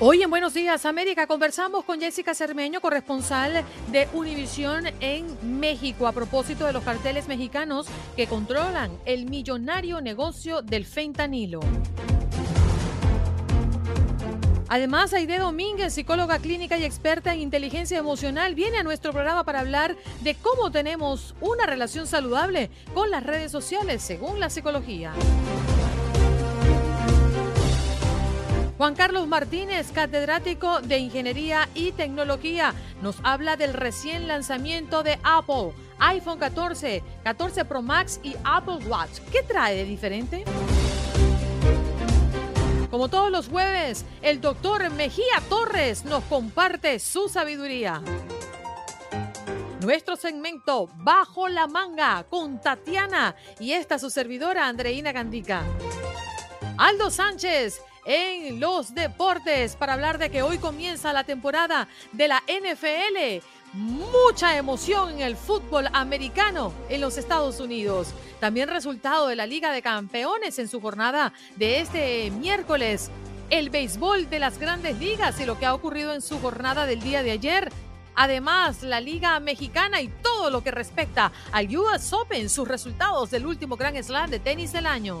Hoy en Buenos Días América conversamos con Jessica Cermeño, corresponsal de Univisión en México, a propósito de los carteles mexicanos que controlan el millonario negocio del fentanilo. Además, Aide Domínguez, psicóloga clínica y experta en inteligencia emocional, viene a nuestro programa para hablar de cómo tenemos una relación saludable con las redes sociales según la psicología. Juan Carlos Martínez, catedrático de Ingeniería y Tecnología, nos habla del recién lanzamiento de Apple, iPhone 14, 14 Pro Max y Apple Watch. ¿Qué trae de diferente? Como todos los jueves, el doctor Mejía Torres nos comparte su sabiduría. Nuestro segmento Bajo la Manga con Tatiana y esta su servidora Andreina Gandica. Aldo Sánchez en los deportes para hablar de que hoy comienza la temporada de la NFL. Mucha emoción en el fútbol americano en los Estados Unidos. También resultado de la Liga de Campeones en su jornada de este miércoles. El béisbol de las grandes ligas y lo que ha ocurrido en su jornada del día de ayer. Además, la Liga Mexicana y todo lo que respecta al US Open, sus resultados del último Grand Slam de tenis del año.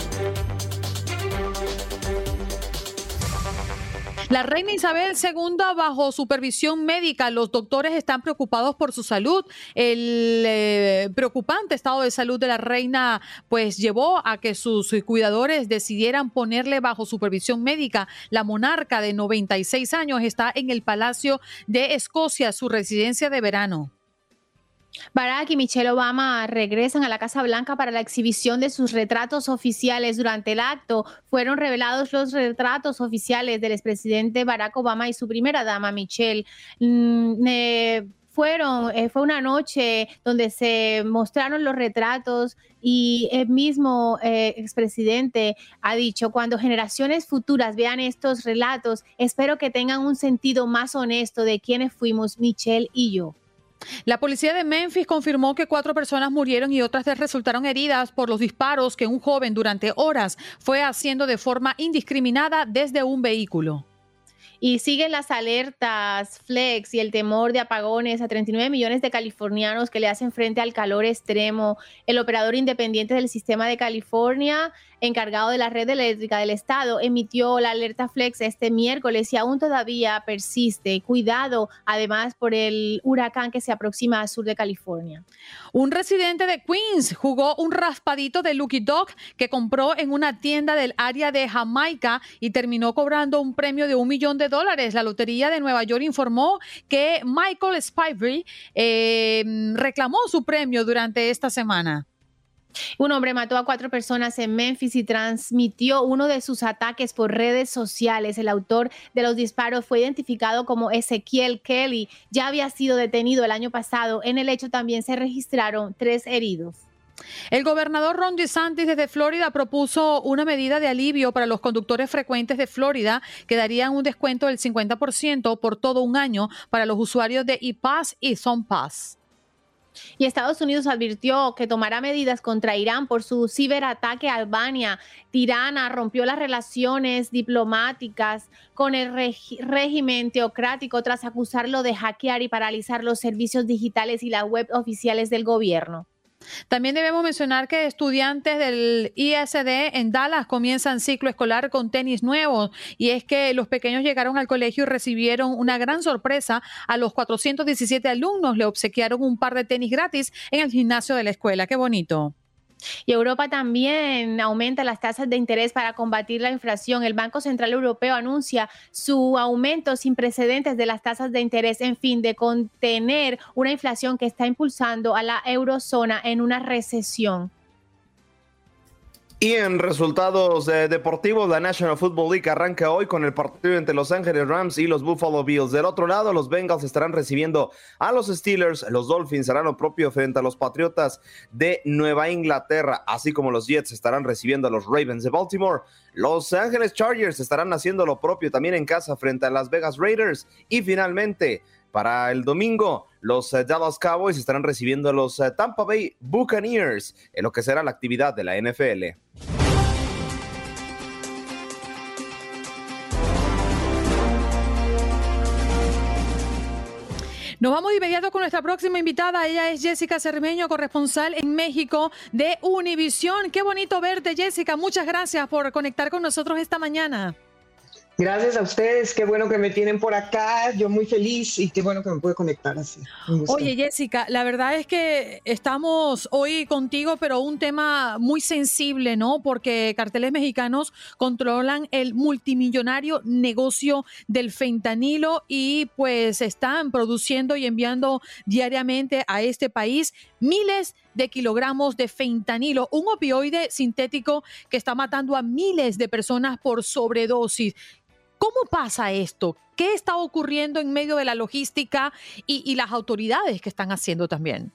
La reina Isabel II bajo supervisión médica. Los doctores están preocupados por su salud. El eh, preocupante estado de salud de la reina pues llevó a que sus cuidadores decidieran ponerle bajo supervisión médica. La monarca de 96 años está en el Palacio de Escocia, su residencia de verano. Barack y Michelle Obama regresan a la Casa Blanca para la exhibición de sus retratos oficiales. Durante el acto fueron revelados los retratos oficiales del expresidente Barack Obama y su primera dama, Michelle. Mm, eh, fueron, eh, fue una noche donde se mostraron los retratos y el mismo eh, expresidente ha dicho, cuando generaciones futuras vean estos relatos, espero que tengan un sentido más honesto de quiénes fuimos Michelle y yo. La policía de Memphis confirmó que cuatro personas murieron y otras resultaron heridas por los disparos que un joven durante horas fue haciendo de forma indiscriminada desde un vehículo. Y siguen las alertas flex y el temor de apagones a 39 millones de californianos que le hacen frente al calor extremo. El operador independiente del sistema de California encargado de la red eléctrica del estado, emitió la alerta flex este miércoles y aún todavía persiste. Cuidado, además, por el huracán que se aproxima al sur de California. Un residente de Queens jugó un raspadito de Lucky Dog que compró en una tienda del área de Jamaica y terminó cobrando un premio de un millón de dólares. La Lotería de Nueva York informó que Michael Spivey eh, reclamó su premio durante esta semana. Un hombre mató a cuatro personas en Memphis y transmitió uno de sus ataques por redes sociales. El autor de los disparos fue identificado como Ezequiel Kelly. Ya había sido detenido el año pasado. En el hecho también se registraron tres heridos. El gobernador Ron DeSantis desde Florida propuso una medida de alivio para los conductores frecuentes de Florida que darían un descuento del 50% por todo un año para los usuarios de ePass y SunPass. Y Estados Unidos advirtió que tomará medidas contra Irán por su ciberataque a Albania. Tirana rompió las relaciones diplomáticas con el régimen teocrático tras acusarlo de hackear y paralizar los servicios digitales y la web oficiales del gobierno. También debemos mencionar que estudiantes del ISD en Dallas comienzan ciclo escolar con tenis nuevos y es que los pequeños llegaron al colegio y recibieron una gran sorpresa. A los 417 alumnos le obsequiaron un par de tenis gratis en el gimnasio de la escuela. Qué bonito. Y Europa también aumenta las tasas de interés para combatir la inflación. El Banco Central Europeo anuncia su aumento sin precedentes de las tasas de interés en fin de contener una inflación que está impulsando a la eurozona en una recesión. Y en resultados deportivos, la National Football League arranca hoy con el partido entre Los Ángeles Rams y los Buffalo Bills. Del otro lado, los Bengals estarán recibiendo a los Steelers, los Dolphins harán lo propio frente a los Patriotas de Nueva Inglaterra, así como los Jets estarán recibiendo a los Ravens de Baltimore. Los Ángeles Chargers estarán haciendo lo propio también en casa frente a las Vegas Raiders. Y finalmente, para el domingo, los eh, Dallas Cowboys estarán recibiendo a los eh, Tampa Bay Buccaneers en lo que será la actividad de la NFL. Nos vamos de inmediato con nuestra próxima invitada. Ella es Jessica Cermeño, corresponsal en México de Univisión. Qué bonito verte, Jessica. Muchas gracias por conectar con nosotros esta mañana. Gracias a ustedes, qué bueno que me tienen por acá, yo muy feliz y qué bueno que me puede conectar así. Oye Jessica, la verdad es que estamos hoy contigo, pero un tema muy sensible, ¿no? Porque carteles mexicanos controlan el multimillonario negocio del fentanilo y pues están produciendo y enviando diariamente a este país miles de kilogramos de fentanilo, un opioide sintético que está matando a miles de personas por sobredosis. ¿Cómo pasa esto? ¿Qué está ocurriendo en medio de la logística y, las autoridades que están haciendo también?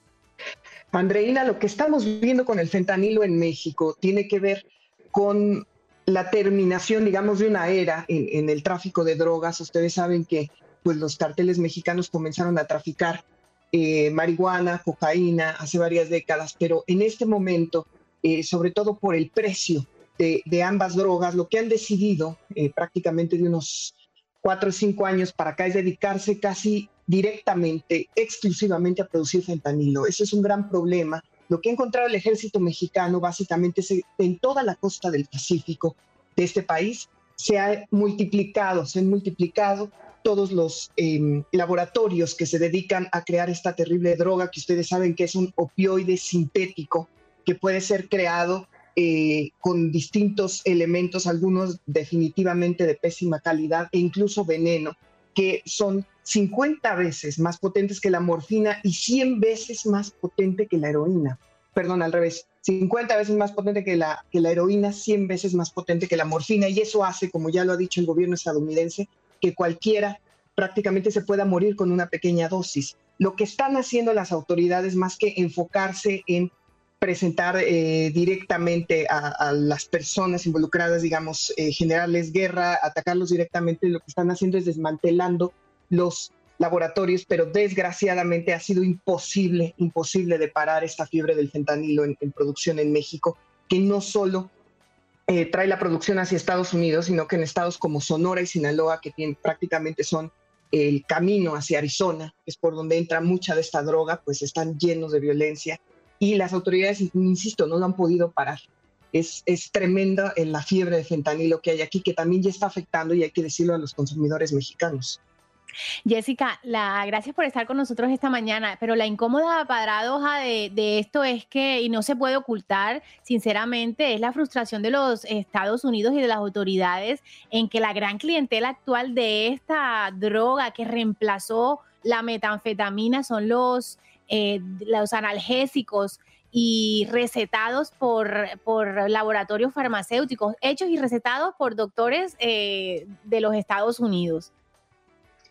Andreina, lo que estamos viendo con el fentanilo en México tiene que ver con la terminación, digamos, de una era en, el tráfico de drogas. Ustedes saben que pues, los carteles mexicanos comenzaron a traficar eh, marihuana, cocaína hace varias décadas, pero en este momento, eh, sobre todo por el precio de, ambas drogas, lo que han decidido eh, prácticamente de unos cuatro o cinco años para acá es dedicarse casi directamente, exclusivamente a producir fentanilo. Ese es un gran problema. Lo que ha encontrado el ejército mexicano básicamente es en toda la costa del Pacífico de este país se ha multiplicado, se han multiplicado todos los em, laboratorios que se dedican a crear esta terrible droga que ustedes saben que es un opioide sintético que puede ser creado eh, con distintos elementos, algunos definitivamente de pésima calidad e incluso veneno, que son 50 veces más potentes que la morfina y 100 veces más potente que la heroína. Perdón, al revés, 50 veces más potente que la, que la heroína, 100 veces más potente que la morfina. Y eso hace, como ya lo ha dicho el gobierno estadounidense, que cualquiera prácticamente se pueda morir con una pequeña dosis. Lo que están haciendo las autoridades, más que enfocarse en presentar eh, directamente a, las personas involucradas, digamos, eh, generarles guerra, atacarlos directamente, lo que están haciendo es desmantelando los laboratorios, pero desgraciadamente ha sido imposible, imposible de parar esta fiebre del fentanilo en, producción en México, que no solo eh, trae la producción hacia Estados Unidos, sino que en estados como Sonora y Sinaloa, que tienen, prácticamente son el camino hacia Arizona, es por donde entra mucha de esta droga, pues están llenos de violencia y las autoridades, insisto, no lo han podido parar. Es, es tremenda la fiebre de fentanilo que hay aquí, que también ya está afectando, y hay que decirlo a los consumidores mexicanos. Jessica, la, gracias por estar con nosotros esta mañana, pero la incómoda paradoja de, de, esto es que, y no se puede ocultar, sinceramente, es la frustración de los Estados Unidos y de las autoridades en que la gran clientela actual de esta droga que reemplazó la metanfetamina son los eh, los analgésicos y recetados por, por, laboratorios farmacéuticos, hechos y recetados por doctores eh, de los Estados Unidos.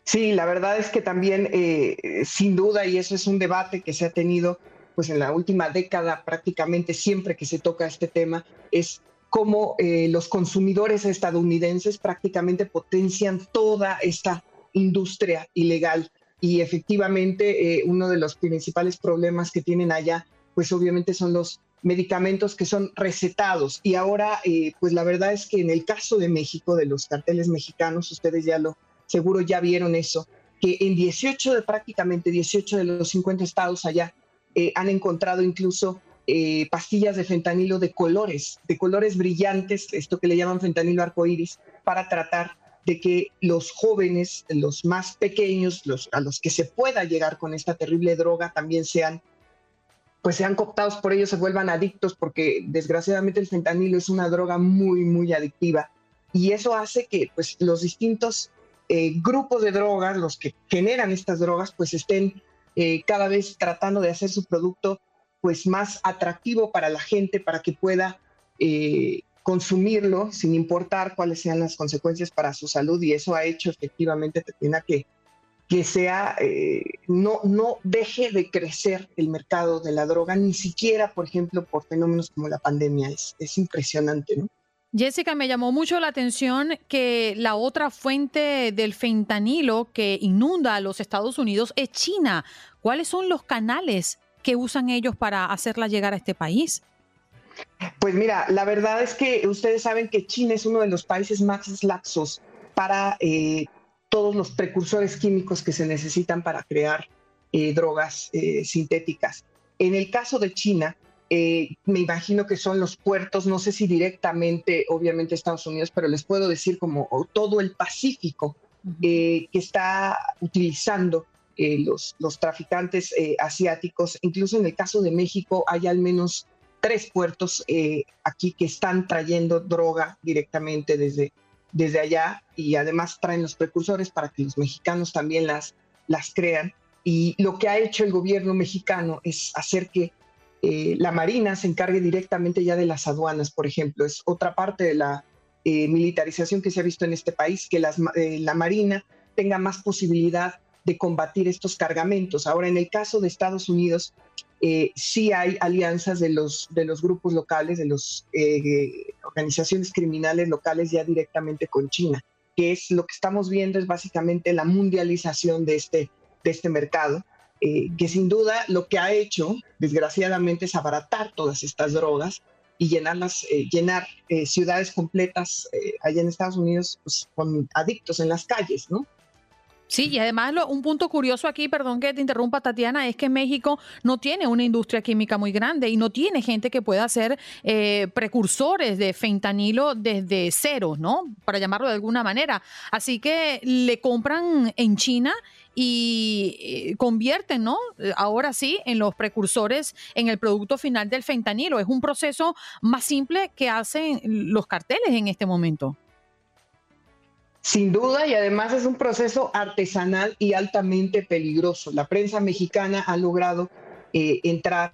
Sí, la verdad es que también, eh, sin duda, y eso es un debate que se ha tenido pues en la última década prácticamente siempre que se toca este tema, es cómo los consumidores estadounidenses prácticamente potencian toda esta industria ilegal y efectivamente eh, uno de los principales problemas que tienen allá, pues obviamente son los medicamentos que son recetados. Y ahora, eh, pues la verdad es que en el caso de México, de los carteles mexicanos, ustedes ya lo, seguro ya vieron eso, que en 18 de prácticamente 18 de los 50 estados allá eh, han encontrado incluso pastillas de fentanilo de colores, de colores brillantes, esto que le llaman fentanilo arcoíris, para tratar de que los jóvenes, los más pequeños, a los que se pueda llegar con esta terrible droga, también sean, pues sean cooptados por ellos, se vuelvan adictos, porque desgraciadamente el fentanilo es una droga muy, muy adictiva. Y eso hace que pues, los distintos eh, grupos de drogas, los que generan estas drogas, pues estén eh, cada vez tratando de hacer su producto pues más atractivo para la gente, para que pueda eh, consumirlo sin importar cuáles sean las consecuencias para su salud y eso ha hecho efectivamente que, que sea, eh, no, no deje de crecer el mercado de la droga, ni siquiera, por ejemplo, por fenómenos como la pandemia. Es, es impresionante, ¿no? Jessica, me llamó mucho la atención que la otra fuente del fentanilo que inunda a los Estados Unidos es China. ¿Cuáles son los canales que usan ellos para hacerla llegar a este país? Pues mira, la verdad es que ustedes saben que China es uno de los países más laxos para eh, todos los precursores químicos que se necesitan para crear eh, drogas eh, sintéticas. En el caso de China, me imagino que son los puertos, no sé si directamente, obviamente Estados Unidos, pero les puedo decir como todo el Pacífico que está utilizando los, los, traficantes asiáticos. Incluso en el caso de México hay al menos tres puertos eh, aquí que están trayendo droga directamente desde, desde allá y además traen los precursores para que los mexicanos también las, las crean. Y lo que ha hecho el gobierno mexicano es hacer que la Marina se encargue directamente ya de las aduanas, por ejemplo. Es otra parte de la militarización que se ha visto en este país, que la Marina tenga más posibilidad de combatir estos cargamentos. Ahora, en el caso de Estados Unidos, eh, sí hay alianzas de los, de los grupos locales, de las eh, organizaciones criminales locales ya directamente con China, que es lo que estamos viendo es básicamente la mundialización de este, de este mercado, eh, que sin duda lo que ha hecho, desgraciadamente, es abaratar todas estas drogas y llenarlas, llenar ciudades completas allá en Estados Unidos pues, con adictos en las calles, ¿no? Sí, y además un punto curioso aquí, perdón que te interrumpa Tatiana, es que México no tiene una industria química muy grande y no tiene gente que pueda hacer eh, precursores de fentanilo desde cero, ¿no? Para llamarlo de alguna manera. Así que le compran en China y eh, convierten, ¿no? Ahora sí, en los precursores, en el producto final del fentanilo. Es un proceso más simple que hacen los carteles en este momento. Sin duda, y además es un proceso artesanal y altamente peligroso. La prensa mexicana ha logrado eh, entrar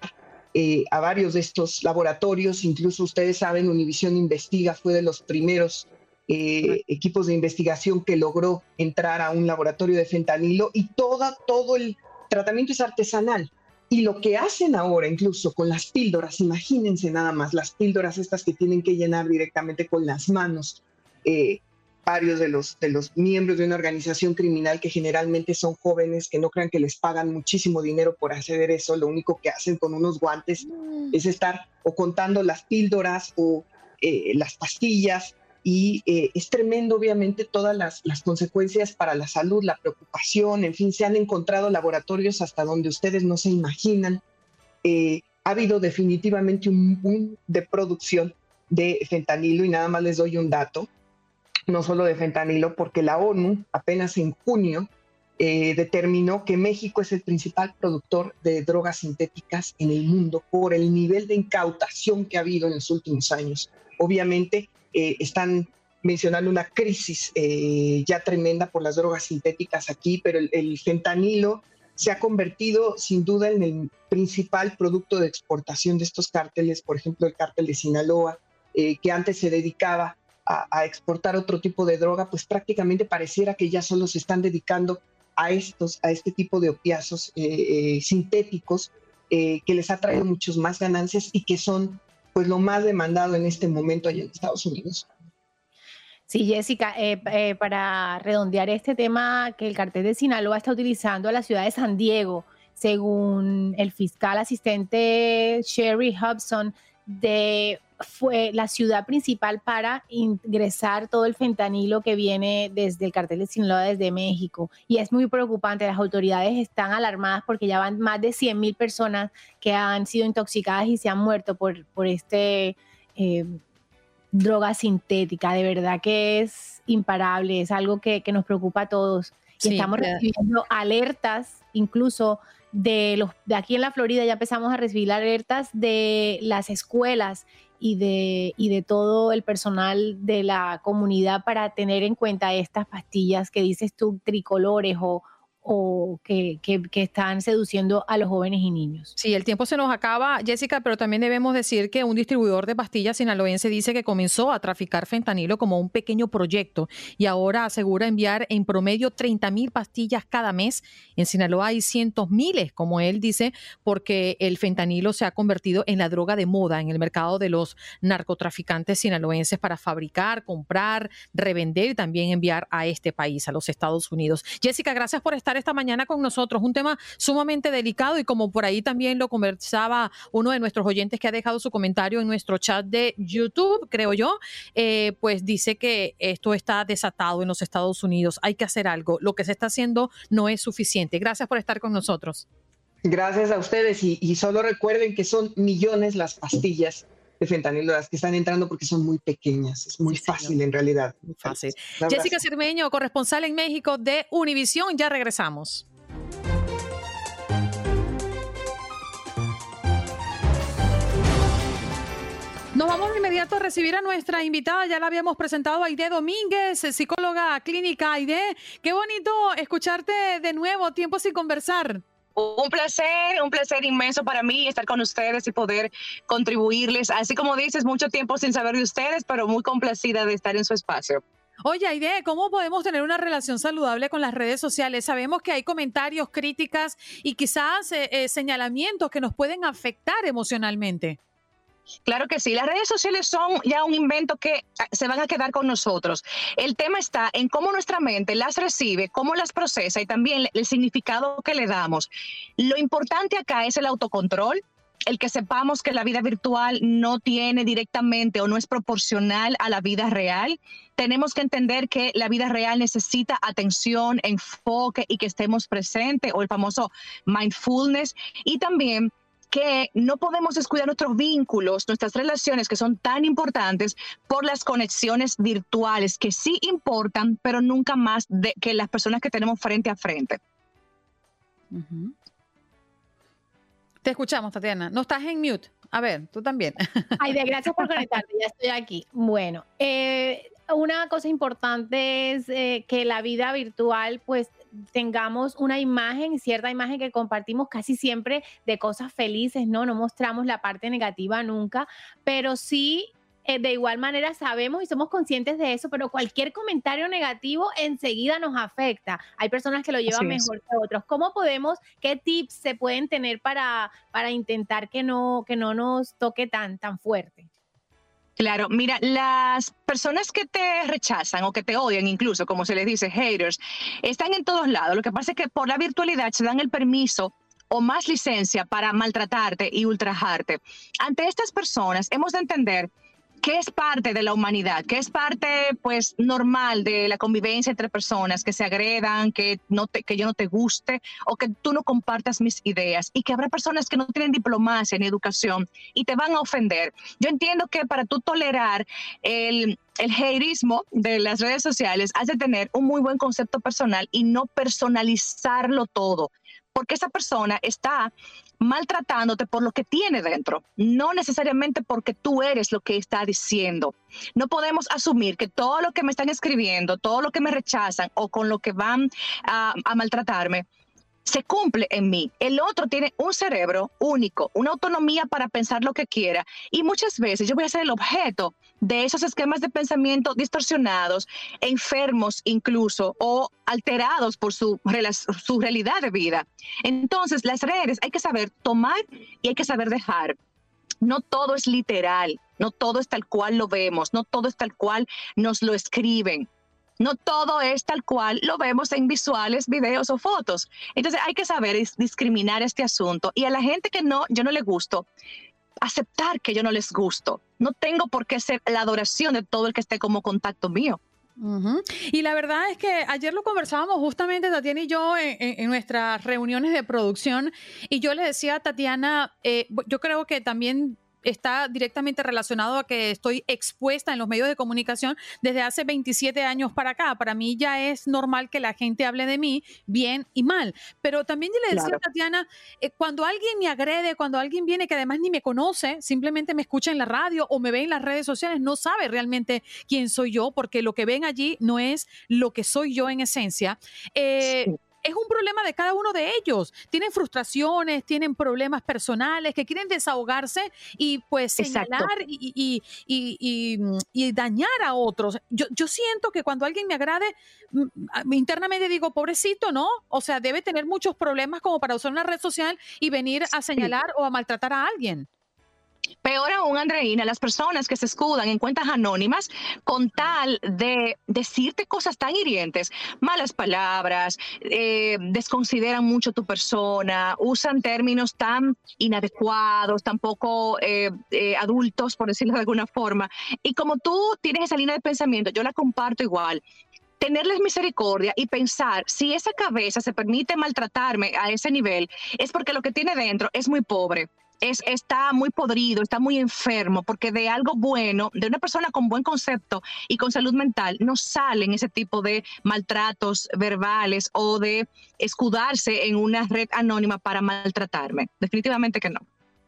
eh, a varios de estos laboratorios, incluso ustedes saben, Univisión Investiga fue de los primeros eh, equipos de investigación que logró entrar a un laboratorio de fentanilo y toda, todo el tratamiento es artesanal. Y lo que hacen ahora, incluso con las píldoras, imagínense nada más, las píldoras estas que tienen que llenar directamente con las manos, varios de los, de los miembros de una organización criminal que generalmente son jóvenes que no crean que les pagan muchísimo dinero por hacer eso, lo único que hacen con unos guantes mm. es estar o contando las píldoras o eh, las pastillas y eh, es tremendo obviamente todas las, las, consecuencias para la salud, la preocupación, en fin, se han encontrado laboratorios hasta donde ustedes no se imaginan. Eh, ha habido definitivamente un boom de producción de fentanilo y nada más les doy un dato no solo de fentanilo, porque la ONU apenas en junio eh, determinó que México es el principal productor de drogas sintéticas en el mundo por el nivel de incautación que ha habido en los últimos años. Obviamente eh, están mencionando una crisis eh, ya tremenda por las drogas sintéticas aquí, pero el, el, fentanilo se ha convertido sin duda en el principal producto de exportación de estos cárteles, por ejemplo el cártel de Sinaloa, que antes se dedicaba a, exportar otro tipo de droga, pues prácticamente pareciera que ya solo se están dedicando a estos, a este tipo de opiazos eh, eh, sintéticos eh, que les ha traído muchas más ganancias y que son pues lo más demandado en este momento allá en Estados Unidos. Sí, Jessica, para redondear este tema que el cartel de Sinaloa está utilizando a la ciudad de San Diego, según el fiscal asistente Sherry Hudson, de fue la ciudad principal para ingresar todo el fentanilo que viene desde el cartel de Sinaloa desde México. Y es muy preocupante, las autoridades están alarmadas porque ya van más de 100 mil personas que han sido intoxicadas y se han muerto por, por este eh, droga sintética. De verdad que es imparable, es algo que, nos preocupa a todos. Y estamos recibiendo alertas, incluso de los de aquí en la Florida ya empezamos a recibir alertas de las escuelas y de, y de todo el personal de la comunidad para tener en cuenta estas pastillas que dices tú, tricolores o, o que, que, están seduciendo a los jóvenes y niños. Sí, el tiempo se nos acaba, Jessica, pero también debemos decir que un distribuidor de pastillas sinaloense dice que comenzó a traficar fentanilo como un pequeño proyecto y ahora asegura enviar en promedio 30 mil pastillas cada mes. En Sinaloa hay cientos miles, como él dice, porque el fentanilo se ha convertido en la droga de moda en el mercado de los narcotraficantes sinaloenses para fabricar, comprar, revender y también enviar a este país, a los Estados Unidos. Jessica, gracias por estar esta mañana con nosotros. Un tema sumamente delicado y como por ahí también lo conversaba uno de nuestros oyentes que ha dejado su comentario en nuestro chat de YouTube, creo yo, eh, pues dice que esto está desatado en los Estados Unidos. Hay que hacer algo. Lo que se está haciendo no es suficiente. Gracias por estar con nosotros. Gracias a ustedes y, solo recuerden que son millones las pastillas de fentanilo las que están entrando porque son muy pequeñas. Es muy fácil en realidad. Muy fácil. Jessica Cermeño, corresponsal en México de Univisión. Ya regresamos. Nos vamos de inmediato a recibir a nuestra invitada, ya la habíamos presentado, Aide Domínguez, psicóloga clínica. Aide, qué bonito escucharte de nuevo, tiempo sin conversar. Un placer, un placer inmenso para mí estar con ustedes y poder contribuirles. Así como dices, mucho tiempo sin saber de ustedes, pero muy complacida de estar en su espacio. Oye, Aide, ¿cómo podemos tener una relación saludable con las redes sociales? Sabemos que hay comentarios, críticas y quizás eh, eh, señalamientos que nos pueden afectar emocionalmente. Claro que sí, las redes sociales son ya un invento que ah, se van a quedar con nosotros. El tema está en cómo nuestra mente las recibe, cómo las procesa y también el significado que le damos. Lo importante acá es el autocontrol, el que sepamos que la vida virtual no tiene directamente o no es proporcional a la vida real. Tenemos que entender que la vida real necesita atención, enfoque y que estemos presentes o el famoso mindfulness y también que no podemos descuidar nuestros vínculos, nuestras relaciones que son tan importantes por las conexiones virtuales que sí importan, pero nunca más de, que las personas que tenemos frente a frente. Te escuchamos, Tatiana. No estás en mute. A ver, tú también. Ay, de gracias por conectarte, ya estoy aquí. Bueno, eh, una cosa importante es eh, que la vida virtual, pues tengamos una imagen, cierta imagen que compartimos casi siempre de cosas felices, ¿no? No mostramos la parte negativa nunca, pero sí eh, de igual manera sabemos y somos conscientes de eso, pero cualquier comentario negativo enseguida nos afecta. Hay personas que lo llevan mejor que otros. ¿Cómo podemos, qué tips se pueden tener para, para intentar que no, que no nos toque tan, tan fuerte? Claro, mira, las personas que te rechazan o que te odian, incluso como se les dice, haters, están en todos lados. Lo que pasa es que por la virtualidad se dan el permiso o más licencia para maltratarte y ultrajarte. Ante estas personas hemos de entender que es parte de la humanidad, que es parte pues normal de la convivencia entre personas, que se agredan, que, no te, que yo no te guste o que tú no compartas mis ideas y que habrá personas que no tienen diplomacia ni educación y te van a ofender. Yo entiendo que para tú tolerar el, el heirismo de las redes sociales has de tener un muy buen concepto personal y no personalizarlo todo porque esa persona está maltratándote por lo que tiene dentro, no necesariamente porque tú eres lo que está diciendo. No podemos asumir que todo lo que me están escribiendo, todo lo que me rechazan o con lo que van a, a maltratarme, se cumple en mí. El otro tiene un cerebro único, una autonomía para pensar lo que quiera y muchas veces yo voy a ser el objeto de esos esquemas de pensamiento distorsionados, enfermos incluso o alterados por su, su realidad de vida. Entonces, las redes hay que saber tomar y hay que saber dejar. No todo es literal, no todo es tal cual lo vemos, no todo es tal cual nos lo escriben. No todo es tal cual lo vemos en visuales, videos o fotos. Entonces hay que saber discriminar este asunto. Y a la gente que no, yo no le gusto, aceptar que yo no les gusto. No tengo por qué ser la adoración de todo el que esté como contacto mío. Y la verdad es que ayer lo conversábamos justamente Tatiana y yo en, nuestras reuniones de producción y yo le decía a Tatiana, eh, yo creo que también está directamente relacionado a que estoy expuesta en los medios de comunicación desde hace 27 años para acá. Para mí ya es normal que la gente hable de mí bien y mal. Pero también yo le decía a Tatiana, eh, cuando alguien me agrede, cuando alguien viene que además ni me conoce, simplemente me escucha en la radio o me ve en las redes sociales, no sabe realmente quién soy yo, porque lo que ven allí no es lo que soy yo en esencia. Eh, es un problema de cada uno de ellos. Tienen frustraciones, tienen problemas personales que quieren desahogarse y pues señalar y, y, dañar a otros. Yo, yo siento que cuando alguien me agrade, mm, internamente digo, pobrecito, ¿no? O sea, debe tener muchos problemas como para usar una red social y venir a señalar o a maltratar a alguien. Peor aún, Andreina, las personas que se escudan en cuentas anónimas con tal de decirte cosas tan hirientes, malas palabras, eh, desconsideran mucho tu persona, usan términos tan inadecuados, tan poco eh, eh, adultos, por decirlo de alguna forma. Y como tú tienes esa línea de pensamiento, yo la comparto igual tenerles misericordia y pensar si esa cabeza se permite maltratarme a ese nivel, es porque lo que tiene dentro es muy pobre está muy podrido, está muy enfermo, porque de algo bueno, de una persona con buen concepto y con salud mental, no salen ese tipo de maltratos verbales o de escudarse en una red anónima para maltratarme. Definitivamente que no.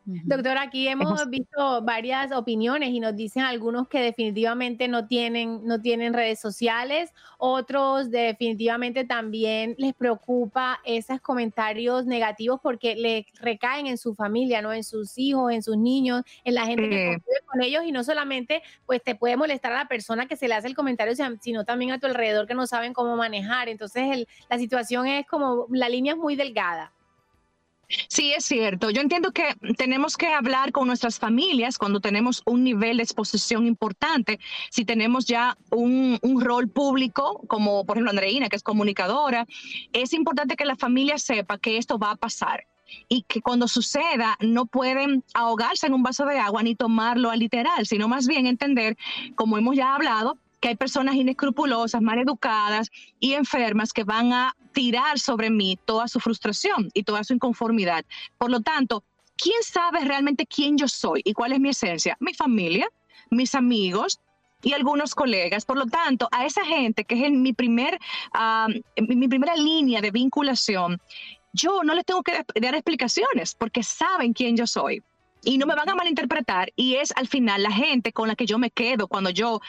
Doctor, aquí hemos visto varias opiniones y nos dicen algunos que definitivamente no tienen, no tienen redes sociales, otros definitivamente también les preocupa esos comentarios negativos porque le recaen en su familia, ¿no? En sus hijos, en sus niños, en la gente que convive con ellos y no solamente pues te puede molestar a la persona que se le hace el comentario, sino también a tu alrededor que no saben cómo manejar. Entonces la situación es como, la línea es muy delgada. Sí, es cierto. Yo entiendo que tenemos que hablar con nuestras familias cuando tenemos un nivel de exposición importante. Si tenemos ya un, rol público, como por ejemplo Andreina, que es comunicadora, es importante que la familia sepa que esto va a pasar y que cuando suceda no pueden ahogarse en un vaso de agua ni tomarlo a literal, sino más bien entender, como hemos ya hablado, que hay personas inescrupulosas, mal educadas y enfermas que van a tirar sobre mí toda su frustración y toda su inconformidad. Por lo tanto, ¿quién sabe realmente quién yo soy y cuál es mi esencia? Mi familia, mis amigos, y algunos colegas. Por lo tanto, a esa gente que es en mi, primer, mi primera línea de vinculación, yo no les tengo que dar explicaciones porque saben quién yo soy y no me van a malinterpretar y es al final la gente con la que yo me quedo cuando yo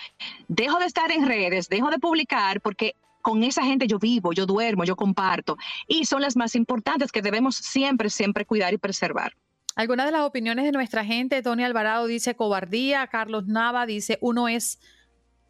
dejo de estar en redes, dejo de publicar porque con esa gente yo vivo, yo duermo, yo comparto y son las más importantes que debemos siempre, siempre cuidar y preservar. Algunas de las opiniones de nuestra gente, Tony Alvarado dice cobardía, Carlos Nava dice uno es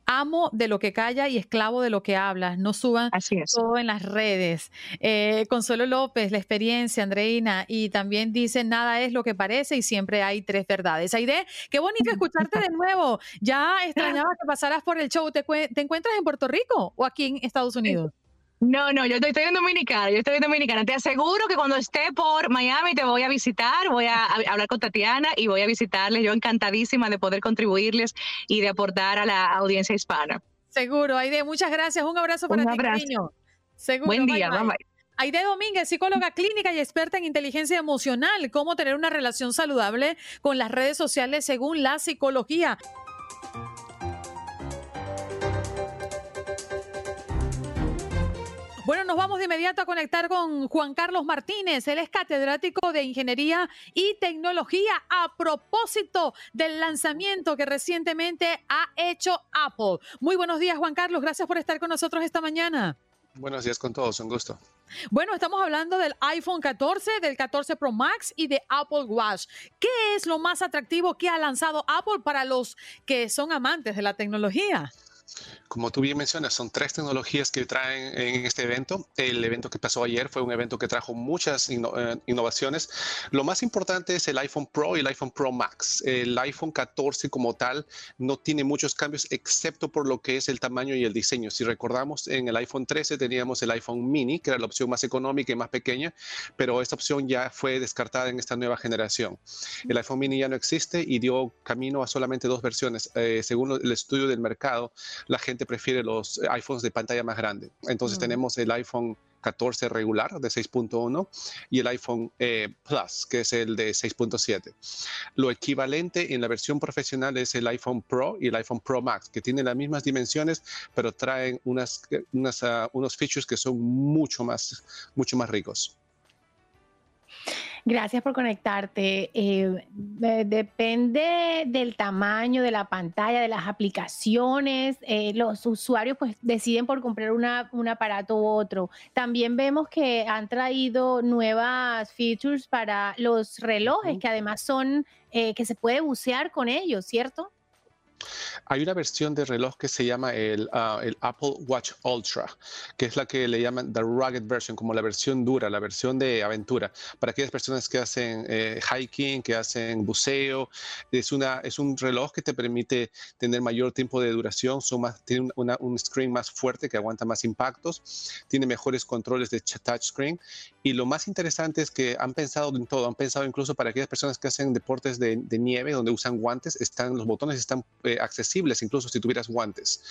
amo de lo que calla y esclavo de lo que habla. No suban todo en las redes. Eh, Consuelo López, la experiencia, Andreina, y también dice, nada es lo que parece y siempre hay tres verdades. Aide, qué bonito escucharte de nuevo. Ya extrañaba que pasaras por el show. ¿Te, ¿Te encuentras en Puerto Rico o aquí en Estados Unidos? No, no, yo estoy, en Dominicana, yo estoy en Dominicana. Te aseguro que cuando esté por Miami te voy a visitar, voy a, hablar con Tatiana y voy a visitarles. Yo encantadísima de poder contribuirles y de aportar a la audiencia hispana. Seguro, Aide, muchas gracias. Un abrazo para ti, cariño. Seguro. Buen día, bye bye. Aide Domínguez, psicóloga clínica y experta en inteligencia emocional, cómo tener una relación saludable con las redes sociales según la psicología. Bueno, nos vamos de inmediato a conectar con Juan Carlos Martínez. Él es catedrático de Ingeniería y Tecnología a propósito del lanzamiento que recientemente ha hecho Apple. Muy buenos días, Juan Carlos. Gracias por estar con nosotros esta mañana. Buenos días con todos, un gusto. Bueno, estamos hablando del iPhone 14, del 14 Pro Max y de Apple Watch. ¿Qué es lo más atractivo que ha lanzado Apple para los que son amantes de la tecnología? Como tú bien mencionas, son tres tecnologías que traen en este evento. El evento que pasó ayer fue un evento que trajo muchas eh, innovaciones. Lo más importante es el iPhone Pro y el iPhone Pro Max. El iPhone 14 como tal no tiene muchos cambios excepto por lo que es el tamaño y el diseño. Si recordamos, en el iPhone 13 teníamos el iPhone mini, que era la opción más económica y más pequeña, pero esta opción ya fue descartada en esta nueva generación. El iPhone mini ya no existe y dio camino a solamente dos versiones. Eh, según el estudio del mercado, la gente prefiere los iPhones de pantalla más grande. Entonces tenemos el iPhone 14 regular de 6.1 y el iPhone eh, Plus, que es el de 6.7. Lo equivalente en la versión profesional es el iPhone Pro y el iPhone Pro Max, que tienen las mismas dimensiones, pero traen unas, unas uh, unos features que son mucho más, mucho más ricos. Gracias por conectarte. Eh, depende del tamaño de la pantalla, de las aplicaciones. Eh, los usuarios pues deciden por comprar una, un aparato u otro. También vemos que han traído nuevas features para los relojes, que además son eh, que se puede bucear con ellos, ¿cierto? Hay una versión de reloj que se llama el, ah, el, Apple Watch Ultra, que es la que le llaman the rugged version, como la versión dura, la versión de aventura, para aquellas personas que hacen eh, hiking, que hacen buceo. Es, una, es un reloj que te permite tener mayor tiempo de duración, son más, tiene una, un screen más fuerte que aguanta más impactos, tiene mejores controles de touchscreen y lo más interesante es que han pensado en todo, han pensado incluso para aquellas personas que hacen deportes de, nieve, donde usan guantes, están, los botones están eh, accesibles incluso si tuvieras guantes.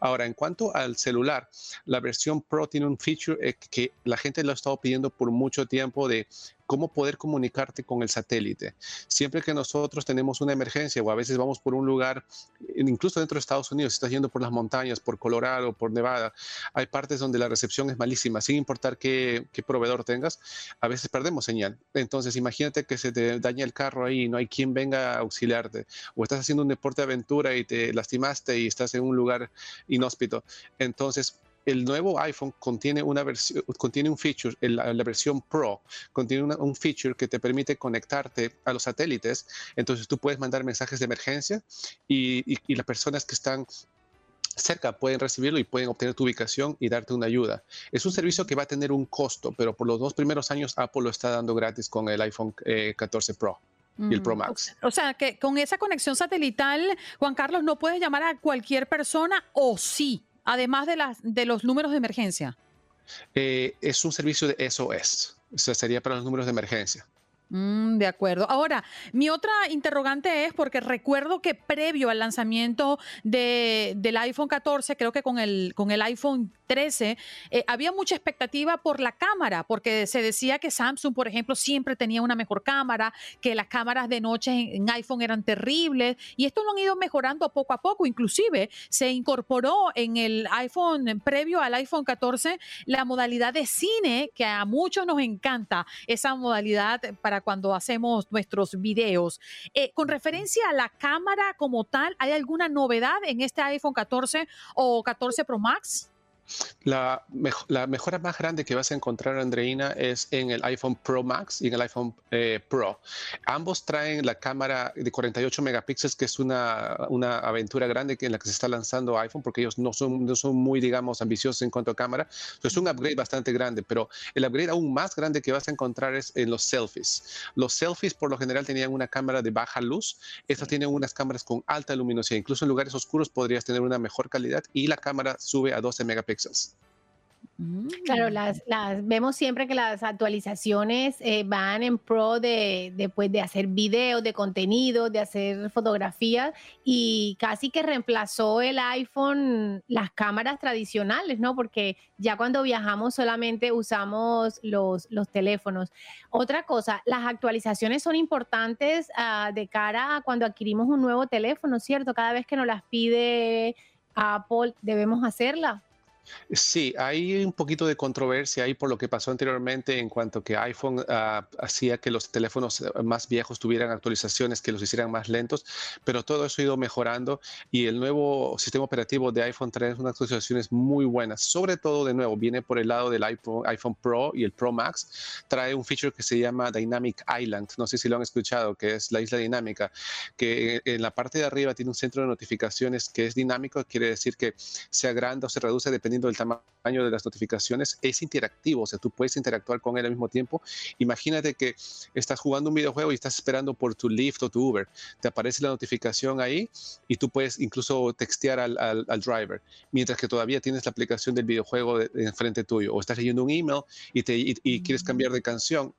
Ahora, en cuanto al celular, la versión Pro tiene un feature eh, que la gente lo ha estado pidiendo por mucho tiempo de cómo poder comunicarte con el satélite. Siempre que nosotros tenemos una emergencia o a veces vamos por un lugar, incluso dentro de Estados Unidos, si estás yendo por las montañas, por Colorado, por Nevada, hay partes donde la recepción es malísima, sin importar qué, proveedor tengas, a veces perdemos señal. Entonces, imagínate que se te daña el carro ahí no hay quien venga a auxiliarte, o estás haciendo un deporte de aventura y te lastimaste y estás en un lugar inhóspito. Entonces, el nuevo iPhone contiene una versión, contiene un feature, la, versión Pro contiene un feature que te permite conectarte a los satélites. Entonces tú puedes mandar mensajes de emergencia y, las personas que están cerca pueden recibirlo y pueden obtener tu ubicación y darte una ayuda. Es un servicio que va a tener un costo, pero por los dos primeros años Apple lo está dando gratis con el iPhone 14 eh, Pro. Y el Pro mm, Max. O sea, que con esa conexión satelital, Juan Carlos, no puedes llamar a cualquier persona o sí además de, las, de los números de emergencia? Eh, es un servicio de SOS, o sea, sería para los números de emergencia. Mm, de acuerdo. Ahora, mi otra interrogante es porque recuerdo que previo al lanzamiento de, del iPhone 14, creo que con el, con el iPhone 13, eh, había mucha expectativa por la cámara, porque se decía que Samsung, por ejemplo, siempre tenía una mejor cámara, que las cámaras de noche en, iPhone eran terribles, y esto lo han ido mejorando poco a poco. Inclusive se incorporó en el iPhone, previo al iPhone 14, la modalidad de cine, que a muchos nos encanta, esa modalidad para cuando hacemos nuestros videos. Eh, con referencia a la cámara como tal, ¿hay alguna novedad en este iPhone 14 o 14 Pro Max? La, la, mejora más grande que vas a encontrar, Andreina, es en el iPhone Pro Max y en el iPhone eh, Pro. Ambos traen la cámara de 48 megapíxeles, que es una, una aventura grande en la que se está lanzando iPhone, porque ellos no son, no son muy, digamos, ambiciosos en cuanto a cámara. Entonces, es un upgrade bastante grande, pero el upgrade aún más grande que vas a encontrar es en los selfies. Los selfies, por lo general, tenían una cámara de baja luz. Estas tienen unas cámaras con alta luminosidad. Incluso en lugares oscuros podrías tener una mejor calidad y la cámara sube a 12 megapíxeles Claro, las, vemos siempre que las actualizaciones eh, van en pro de, de, de hacer videos, de contenido, de hacer fotografías y casi que reemplazó el iPhone las cámaras tradicionales, ¿no? Porque ya cuando viajamos solamente usamos los, los teléfonos. Otra cosa, las actualizaciones son importantes ah, de cara a cuando adquirimos un nuevo teléfono, ¿cierto? Cada vez que nos las pide Apple debemos hacerla. Sí, hay un poquito de controversia ahí por lo que pasó anteriormente en cuanto que iPhone ah, hacía que los teléfonos eh, más viejos tuvieran actualizaciones que los hicieran más lentos, pero todo eso ha ido mejorando y el nuevo sistema operativo de iPhone trae unas actualizaciones muy buenas. Sobre todo, de nuevo, viene por el lado del iPhone, iPhone Pro y el Pro Max. Trae un feature que se llama Dynamic Island. No sé si lo han escuchado, que es la isla dinámica, que en la parte de arriba tiene un centro de notificaciones que es dinámico, quiere decir que se agranda o se reduce dependiendo del tamaño de las notificaciones, es interactivo, o sea, tú puedes interactuar con él al mismo tiempo. Imagínate que estás jugando un videojuego y estás esperando por tu Lyft o tu Uber, te aparece la notificación ahí y tú puedes incluso textear al, al, driver, mientras que todavía tienes la aplicación del videojuego enfrente tuyo, o estás leyendo un email y, te, y, quieres cambiar de canción,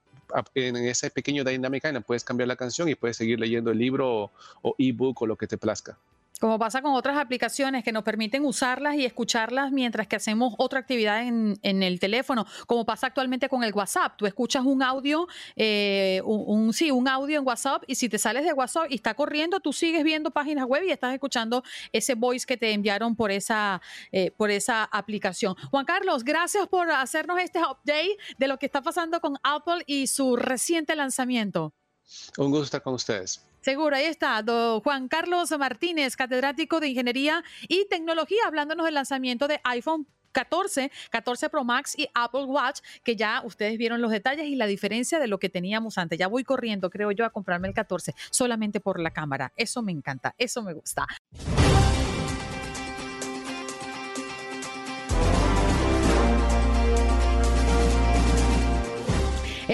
en ese pequeño Dynamic Island puedes cambiar la canción y puedes seguir leyendo el libro o ebook o lo que te plazca. Como pasa con otras aplicaciones que nos permiten usarlas y escucharlas mientras que hacemos otra actividad en, el teléfono, como pasa actualmente con el WhatsApp. Tú escuchas un audio, eh, un, sí, un audio en WhatsApp y si te sales de WhatsApp y está corriendo, tú sigues viendo páginas web y estás escuchando ese voice que te enviaron por esa, eh, por esa aplicación. Juan Carlos, gracias por hacernos este update de lo que está pasando con Apple y su reciente lanzamiento. Un gusto estar con ustedes. Seguro, ahí está, don Juan Carlos Martínez, catedrático de Ingeniería y Tecnología, hablándonos del lanzamiento de iPhone 14, 14 Pro Max y Apple Watch, que ya ustedes vieron los detalles y la diferencia de lo que teníamos antes. Ya voy corriendo, creo yo, a comprarme el 14 solamente por la cámara. Eso me encanta, eso me gusta.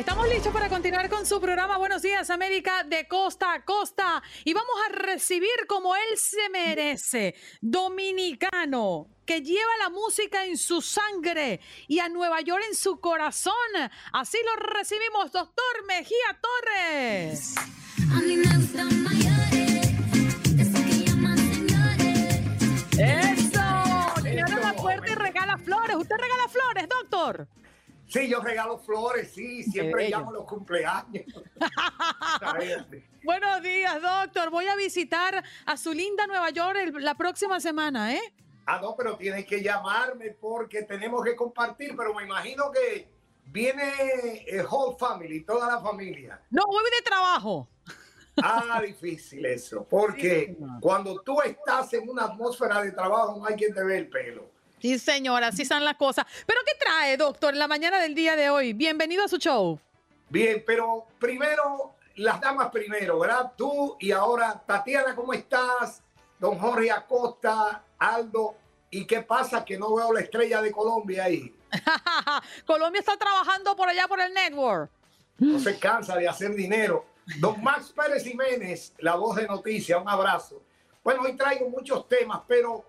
Estamos listos para continuar con su programa Buenos Días América de costa a costa y vamos a recibir como él se merece, dominicano, que lleva la música en su sangre y a Nueva York en su corazón. Así lo recibimos, doctor Mejía Torres. Eso, le la puerta y regala flores. ¿Usted regala flores, doctor? Sí, yo regalo flores, sí, siempre llamo los cumpleaños. Buenos días, doctor. Voy a visitar a su linda Nueva York la próxima semana, ¿eh? Ah, no, pero tienes que llamarme porque tenemos que compartir, pero me imagino que viene el whole family, toda la familia. No, voy de trabajo. Ah, difícil eso, porque cuando tú estás en una atmósfera de trabajo no hay quien te ve el pelo. Sí, señora, así son las cosas. ¿Pero qué trae, doctor, en la mañana del día de hoy? Bienvenido a su show. Bien, pero primero, las damas primero, ¿verdad? Tú y ahora, Tatiana, ¿cómo estás? Don Jorge Acosta, Aldo. ¿Y qué pasa? Que no veo la estrella de Colombia ahí. Colombia está trabajando por allá por el network. No se cansa de hacer dinero. Don Max Pérez Jiménez, la voz de noticia, un abrazo. Bueno, hoy traigo muchos temas, pero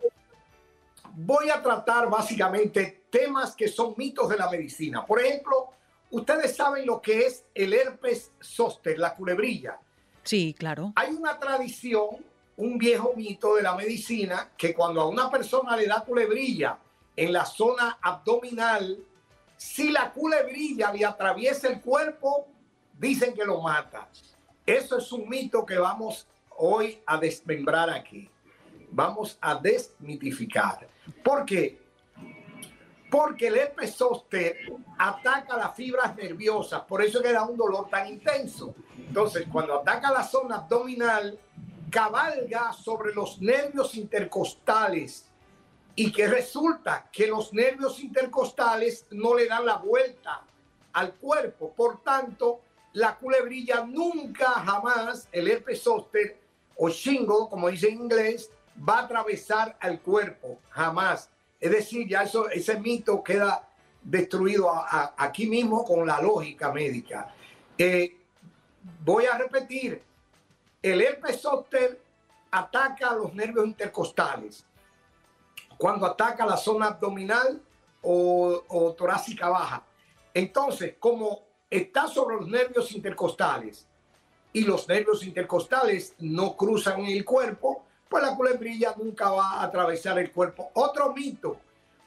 voy a tratar básicamente temas que son mitos de la medicina. Por ejemplo, ustedes saben lo que es el herpes zóster, la culebrilla. Sí, claro. Hay una tradición, un viejo mito de la medicina, que cuando a una persona le da culebrilla en la zona abdominal, si la culebrilla le atraviesa el cuerpo, dicen que lo mata. Eso es un mito que vamos hoy a desmembrar aquí. Vamos a desmitificar. ¿Por qué? Porque el herpes zóster ataca las fibras nerviosas, por eso que da un dolor tan intenso. Entonces, cuando ataca la zona abdominal, cabalga sobre los nervios intercostales y que resulta que los nervios intercostales no le dan la vuelta al cuerpo. Por tanto, la culebrilla nunca jamás, el herpes zóster o shingle, como dice en inglés, va a atravesar al cuerpo, jamás. Es decir, ya eso, ese mito queda destruido aquí mismo con la lógica médica. Eh, voy a repetir, el herpes zóster ataca los nervios intercostales. Cuando ataca la zona abdominal o, o torácica baja. Entonces, como está sobre los nervios intercostales y los nervios intercostales no cruzan el cuerpo, pues la culebrilla nunca va a atravesar el cuerpo. Otro mito,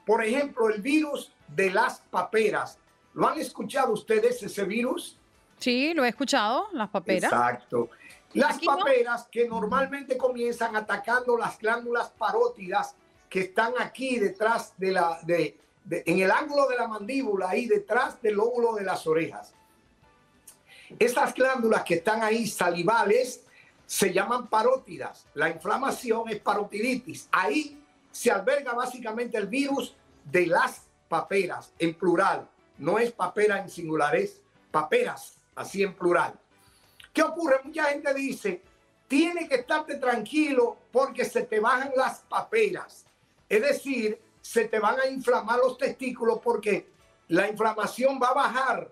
por ejemplo, el virus de las paperas. ¿Lo han escuchado ustedes ese virus? Sí, lo he escuchado, las paperas. Exacto. Las paperas que normalmente comienzan atacando las glándulas parótidas que están aquí detrás de la, de, en el ángulo de la mandíbula, ahí detrás del lóbulo de las orejas. Esas glándulas que están ahí salivales se llaman parótidas. La inflamación es parotiditis. Ahí se alberga básicamente el virus de las paperas, en plural. No es papera en singular, es paperas, así en plural. ¿Qué ocurre? Mucha gente dice, tiene que estarte tranquilo porque se te bajan las paperas. Es decir, se te van a inflamar los testículos porque la inflamación va a bajar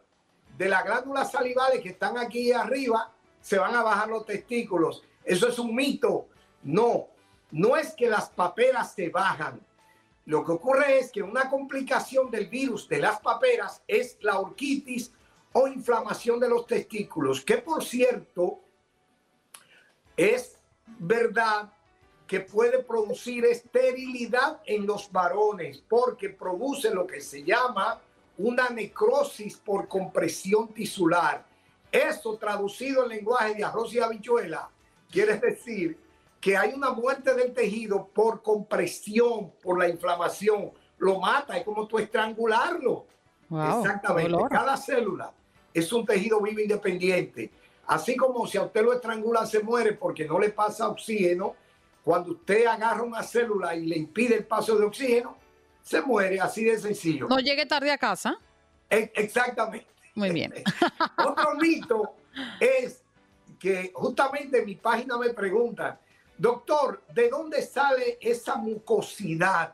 de las glándulas salivales que están aquí arriba, se van a bajar los testículos. Eso es un mito. No, no es que las paperas se bajan. Lo que ocurre es que una complicación del virus de las paperas es la orquitis o inflamación de los testículos, que por cierto es verdad que puede producir esterilidad en los varones porque produce lo que se llama una necrosis por compresión tisular. Eso traducido en lenguaje de arroz y habichuela quiere decir que hay una muerte del tejido por compresión, por la inflamación. Lo mata, es como tú estrangularlo. Exactamente. Cada célula es un tejido vivo independiente. Así como si a usted lo estrangula, se muere porque no le pasa oxígeno, cuando usted agarra una célula y le impide el paso de oxígeno, se muere, así de sencillo. No llegue tarde a casa. E, exactamente. Muy bien. Otro mito es que justamente en mi página me preguntan, doctor, ¿de dónde sale esa mucosidad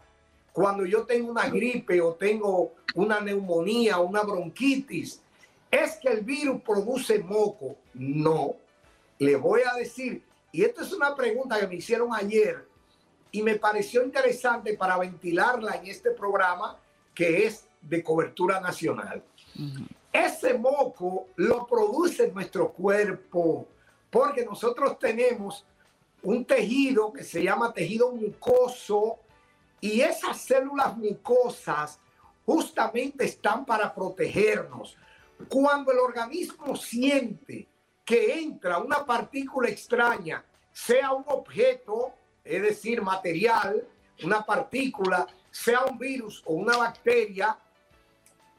cuando yo tengo una gripe o tengo una neumonía, una bronquitis? ¿Es que el virus produce moco? No. Le voy a decir, y esto es una pregunta que me hicieron ayer y me pareció interesante para ventilarla en este programa que es de cobertura nacional. Ese moco lo produce nuestro cuerpo porque nosotros tenemos un tejido que se llama tejido mucoso y esas células mucosas justamente están para protegernos. Cuando el organismo siente que entra una partícula extraña, sea un objeto, es decir, material, una partícula, sea un virus o una bacteria,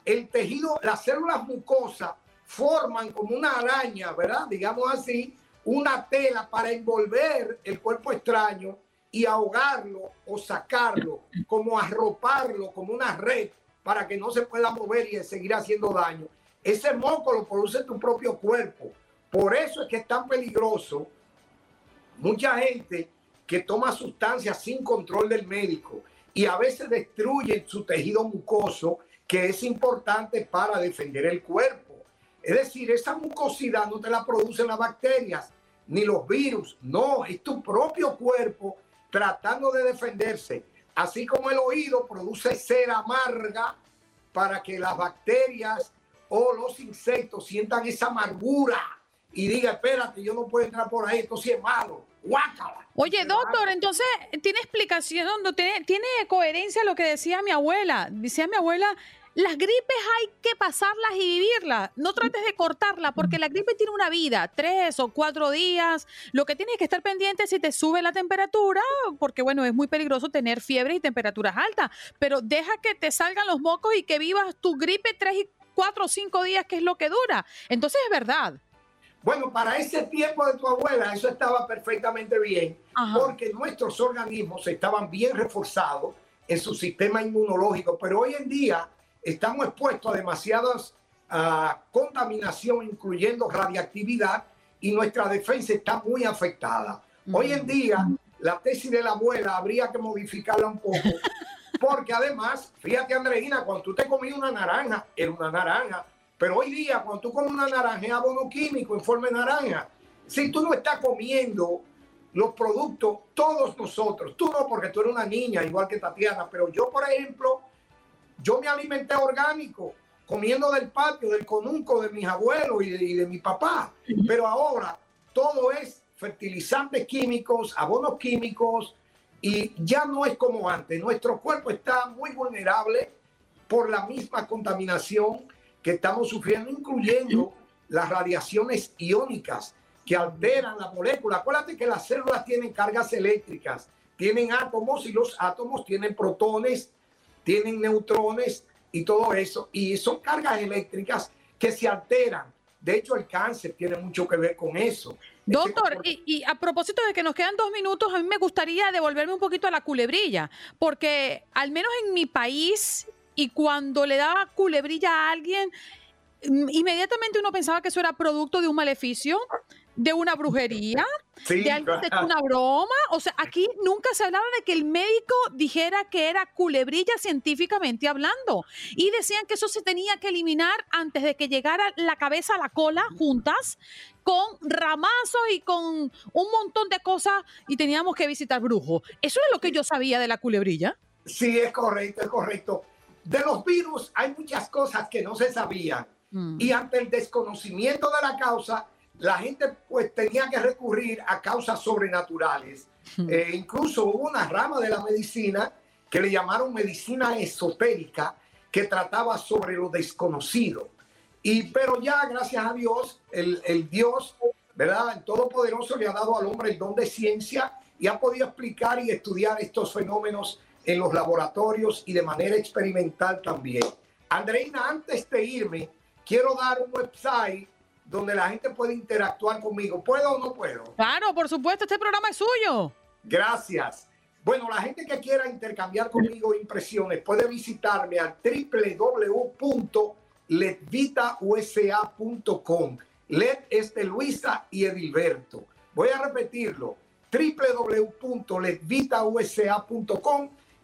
el tejido, las células mucosas forman como una araña, ¿verdad? Digamos así, una tela para envolver el cuerpo extraño y ahogarlo o sacarlo, como arroparlo, como una red, para que no se pueda mover y seguir haciendo daño. Ese moco lo produce tu propio cuerpo. Por eso es que es tan peligroso. Mucha gente que toma sustancias sin control del médico y a veces destruye su tejido mucoso, que es importante para defender el cuerpo. Es decir, esa mucosidad no te la producen las bacterias ni los virus, no, es tu propio cuerpo tratando de defenderse. Así como el oído produce cera amarga para que las bacterias o los insectos sientan esa amargura y diga, espérate, yo no puedo entrar por ahí, esto sí es malo. Guácala. Oye, doctor, entonces tiene explicación, tiene, tiene coherencia lo que decía mi abuela. Decía mi abuela, las gripes hay que pasarlas y vivirlas. No trates de cortarla porque la gripe tiene una vida, tres o cuatro días. Lo que tienes que estar pendiente es si te sube la temperatura, porque bueno, es muy peligroso tener fiebre y temperaturas altas. Pero deja que te salgan los mocos y que vivas tu gripe tres y cuatro o cinco días, que es lo que dura. Entonces es verdad. Bueno, para ese tiempo de tu abuela eso estaba perfectamente bien, porque nuestros organismos estaban bien reforzados en su sistema inmunológico, pero hoy en día estamos expuestos a demasiadas contaminación, incluyendo radiactividad, y nuestra defensa está muy afectada. Hoy en día, la tesis de la abuela habría que modificarla un poco, porque además, fíjate Andreina, cuando tú te comías una naranja, era una naranja, pero hoy día, cuando tú comes una naranja, es abono químico en forma de naranja. Si tú no estás comiendo los productos, todos nosotros, tú no porque tú eres una niña, igual que Tatiana, pero yo, por ejemplo, yo me alimenté orgánico, comiendo del patio, del conunco de mis abuelos y de, mi papá. Pero ahora todo es fertilizantes químicos, abonos químicos, y ya no es como antes. Nuestro cuerpo está muy vulnerable por la misma contaminación que estamos sufriendo, incluyendo las radiaciones iónicas que alteran la molécula. Acuérdate que las células tienen cargas eléctricas tienen átomos y los átomos tienen protones, tienen neutrones y todo eso. Y son cargas eléctricas que se alteran. De hecho, el cáncer tiene mucho que ver con eso. Doctor, y, a propósito de que nos quedan dos minutos, a mí me gustaría devolverme un poquito a la culebrilla, porque al menos en mi país, y cuando le daba culebrilla a alguien, mm, inmediatamente uno pensaba que eso era producto de un maleficio, de una brujería, de alguien de una broma. O sea, aquí nunca se hablaba de que el médico dijera que era culebrilla científicamente hablando. Y decían que eso se tenía que eliminar antes de que llegara la cabeza a la cola juntas, con ramazos y con un montón de cosas, y teníamos que visitar brujos. Eso es lo que yo sabía de la culebrilla. Sí, es correcto, es correcto. De los virus hay muchas cosas que no se sabían. Mm. Y ante el desconocimiento de la causa, la gente pues tenía que recurrir a causas sobrenaturales. Eh, incluso hubo una rama de la medicina que le llamaron medicina esotérica que trataba sobre lo desconocido. Y pero ya, gracias a Dios, el, el Dios, ¿verdad? El Todopoderoso le ha dado al hombre el don de ciencia y ha podido explicar y estudiar estos fenómenos en los laboratorios y de manera experimental también. Andreina, antes de irme, quiero dar un website donde la gente puede interactuar conmigo. ¿Puedo o no puedo? Claro, por supuesto, este programa es suyo. Gracias. Bueno, la gente que quiera intercambiar conmigo impresiones puede visitarme a www.letvitausa.com. Led es de Luisa y Edilberto. Voy a repetirlo, www.letvitausa.com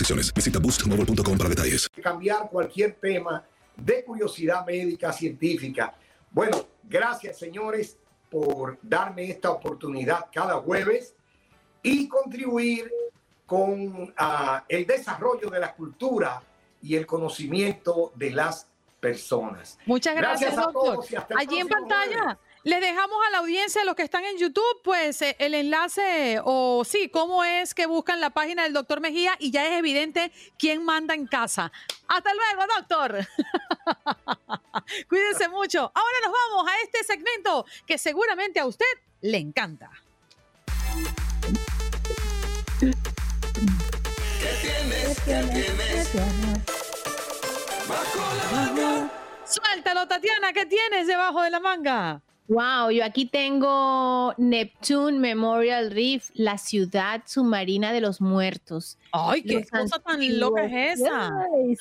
restricciones. Visita boostmobile.com para detalles. Cambiar cualquier tema de curiosidad médica, científica. Bueno, gracias señores por darme esta oportunidad cada jueves y contribuir con ah, el desarrollo de la cultura y el conocimiento de las personas. Muchas gracias, doctor. Allí en pantalla. Les dejamos a la audiencia, los que están en YouTube, pues eh, el enlace o sí, cómo es que buscan la página del doctor Mejía y ya es evidente quién manda en casa. Hasta luego, doctor. Cuídense mucho. Ahora nos vamos a este segmento que seguramente a usted le encanta. ¿Qué tienes? ¿Qué tienes? Bajo la manga. Suéltalo, Tatiana, ¿qué tienes debajo de la manga? Wow, yo aquí tengo Neptune Memorial Reef, la ciudad submarina de los muertos. Ay, qué cosa tan loca es esa.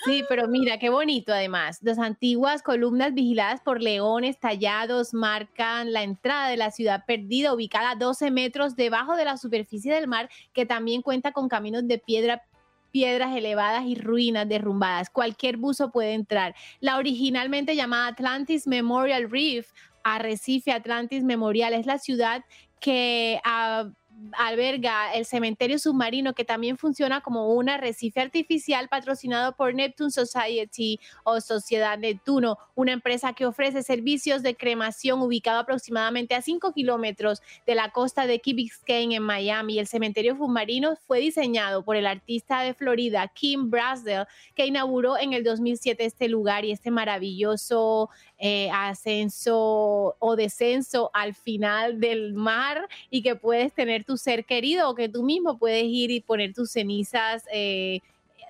sí, pero mira, qué bonito además. Las antiguas columnas vigiladas por leones tallados marcan la entrada de la ciudad perdida, ubicada a 12 metros debajo de la superficie del mar, que también cuenta con caminos de piedra piedras elevadas y ruinas derrumbadas. Cualquier buzo puede entrar. La originalmente llamada Atlantis Memorial Reef Arrecife Atlantis Memorial. Es la ciudad que ah, alberga el cementerio submarino que también funciona como un arrecife artificial patrocinado por Neptune Society o Sociedad Neptuno, una empresa que ofrece servicios de cremación ubicado aproximadamente a 5 kilómetros de la costa de Key Biscayne en Miami. El cementerio submarino fue diseñado por el artista de Florida Kim Brasdell, que inauguró en el 2007 este lugar y este maravilloso eh, ascenso o descenso al final del mar y que puedes tener tu ser querido o que tú mismo puedes ir y poner tus cenizas eh,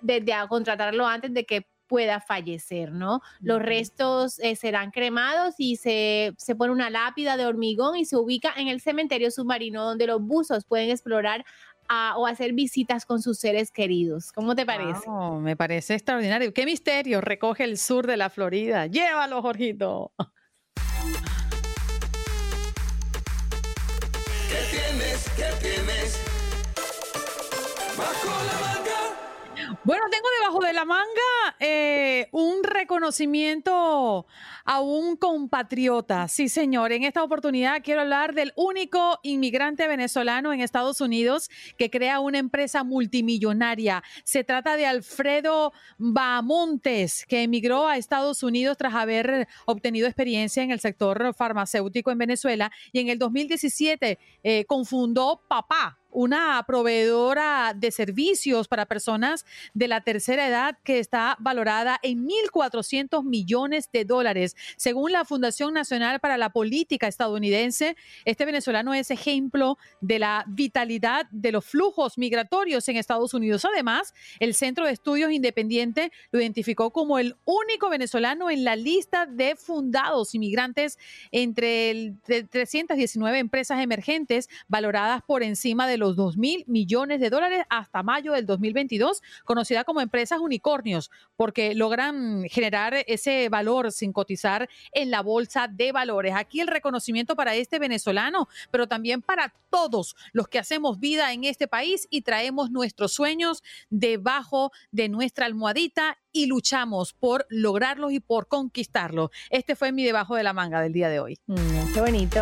desde a contratarlo antes de que pueda fallecer, ¿no? Los restos eh, serán cremados y se, se, pone una lápida de hormigón y se ubica en el cementerio submarino donde los buzos pueden explorar o hacer visitas con sus seres queridos. ¿Cómo te parece? me parece extraordinario. ¿Qué misterio recoge el sur de la Florida? Llévalo, Jorgito. ¿Qué tienes? ¿Qué tienes? Bajo la Bueno, tengo debajo de la manga eh, un reconocimiento a un compatriota. Sí, señor. En esta oportunidad quiero hablar del único inmigrante venezolano en Estados Unidos que crea una empresa multimillonaria. Se trata de Alfredo Bamontes, que emigró a Estados Unidos tras haber obtenido experiencia en el sector farmacéutico en Venezuela y en el 2017 eh, confundó Papá una proveedora de servicios para personas de la tercera edad que está valorada en 1.400 millones de dólares. Según la Fundación Nacional para la Política estadounidense, este venezolano es ejemplo de la vitalidad de los flujos migratorios en Estados Unidos. Además, el Centro de Estudios Independiente lo identificó como el único venezolano en la lista de fundados inmigrantes entre el 319 empresas emergentes valoradas por encima de los 2 mil millones de dólares hasta mayo del 2022, conocida como empresas unicornios, porque logran generar ese valor sin cotizar en la bolsa de valores. Aquí el reconocimiento para este venezolano, pero también para todos los que hacemos vida en este país y traemos nuestros sueños debajo de nuestra almohadita y luchamos por lograrlos y por conquistarlos. Este fue mi debajo de la manga del día de hoy. Mm, qué bonito.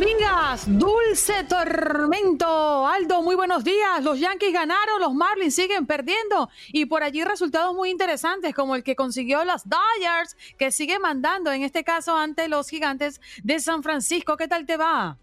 Ligas. Dulce tormento. Aldo, muy buenos días. Los Yankees ganaron, los Marlins siguen perdiendo. Y por allí resultados muy interesantes, como el que consiguió los Dodgers, que sigue mandando, en este caso, ante los gigantes de San Francisco. ¿Qué tal te va?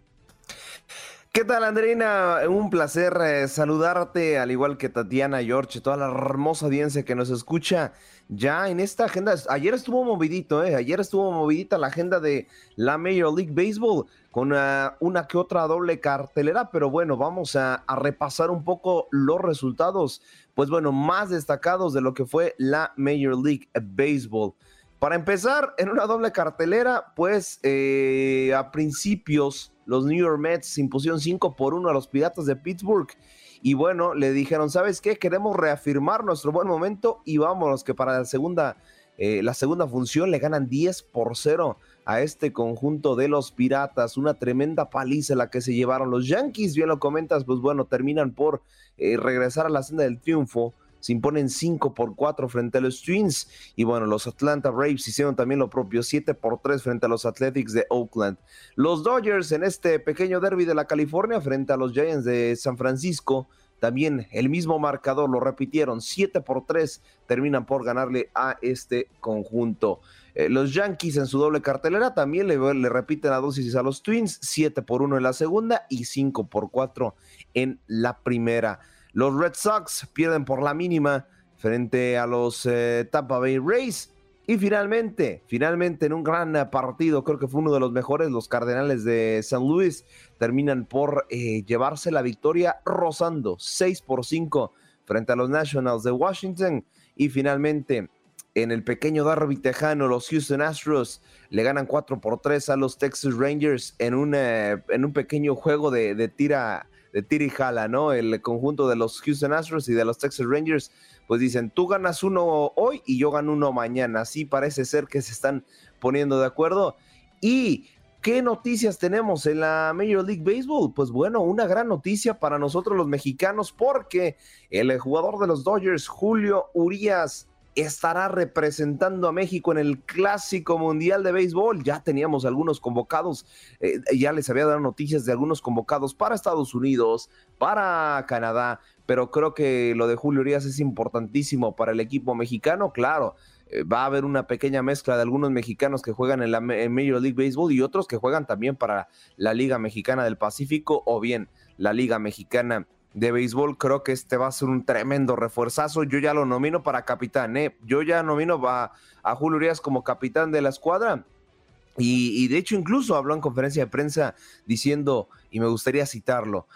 ¿Qué tal, Andreina? Un placer eh, saludarte, al igual que Tatiana, George, toda la hermosa audiencia que nos escucha ya en esta agenda. Ayer estuvo movidito, ¿eh? Ayer estuvo movidita la agenda de la Major League Baseball con uh, una que otra doble cartelera, pero bueno, vamos a, repasar un poco los resultados, pues bueno, más destacados de lo que fue la Major League Baseball. Para empezar, en una doble cartelera, pues eh, a principios los New York Mets impusieron 5 por 1 a los Piratas de Pittsburgh. Y bueno, le dijeron, ¿sabes qué? Queremos reafirmar nuestro buen momento y vámonos, que para la segunda, eh, la segunda función le ganan 10 por 0 a este conjunto de los Piratas. Una tremenda paliza la que se llevaron los Yankees, bien lo comentas, pues bueno, terminan por eh, regresar a la senda del triunfo se imponen 5 por 4 frente a los Twins. Y bueno, los Atlanta Braves hicieron también lo propio, 7 por 3 frente a los Athletics de Oakland. Los Dodgers en este pequeño derby de la California frente a los Giants de San Francisco. También el mismo marcador, lo repitieron, 7 por 3 terminan por ganarle a este conjunto. Eh, los Yankees en su doble cartelera también le, repiten la dosis a los Twins, 7 por 1 en la segunda y 5 por 4 en la primera. Los Red Sox pierden por la mínima frente a los eh, Tampa Bay Rays. Y finalmente, finalmente en un gran partido, creo que fue uno de los mejores, los Cardenales de San Luis terminan por eh, llevarse la victoria rozando 6 por 5 frente a los Nationals de Washington. Y finalmente, en el pequeño derby tejano, los Houston Astros le ganan 4 por 3 a los Texas Rangers en un, eh, en un pequeño juego de, de tira de tira jala, ¿no? El conjunto de los Houston Astros y de los Texas Rangers, pues dicen, tú ganas uno hoy y yo gano uno mañana. Así parece ser que se están poniendo de acuerdo. Y ¿Qué noticias tenemos en la Major League Baseball? Pues bueno, una gran noticia para nosotros los mexicanos porque el jugador de los Dodgers, Julio Urias, estará representando a México en el Clásico Mundial de Béisbol. Ya teníamos algunos convocados, eh, ya les había dado noticias de algunos convocados para Estados Unidos, para Canadá, pero creo que lo de Julio Urias es importantísimo para el equipo mexicano, claro. eh, va a haber una pequeña mezcla de algunos mexicanos que juegan en la Major League Baseball y otros que juegan también para la Liga Mexicana del Pacífico o bien la Liga Mexicana de béisbol. Creo que este va a ser un tremendo refuerzazo. Yo ya lo nomino para capitán, ¿eh? Yo ya nomino a, a Julio Urias como capitán de la escuadra. Y, y, de hecho incluso habló en conferencia de prensa diciendo, y me gustaría citarlo,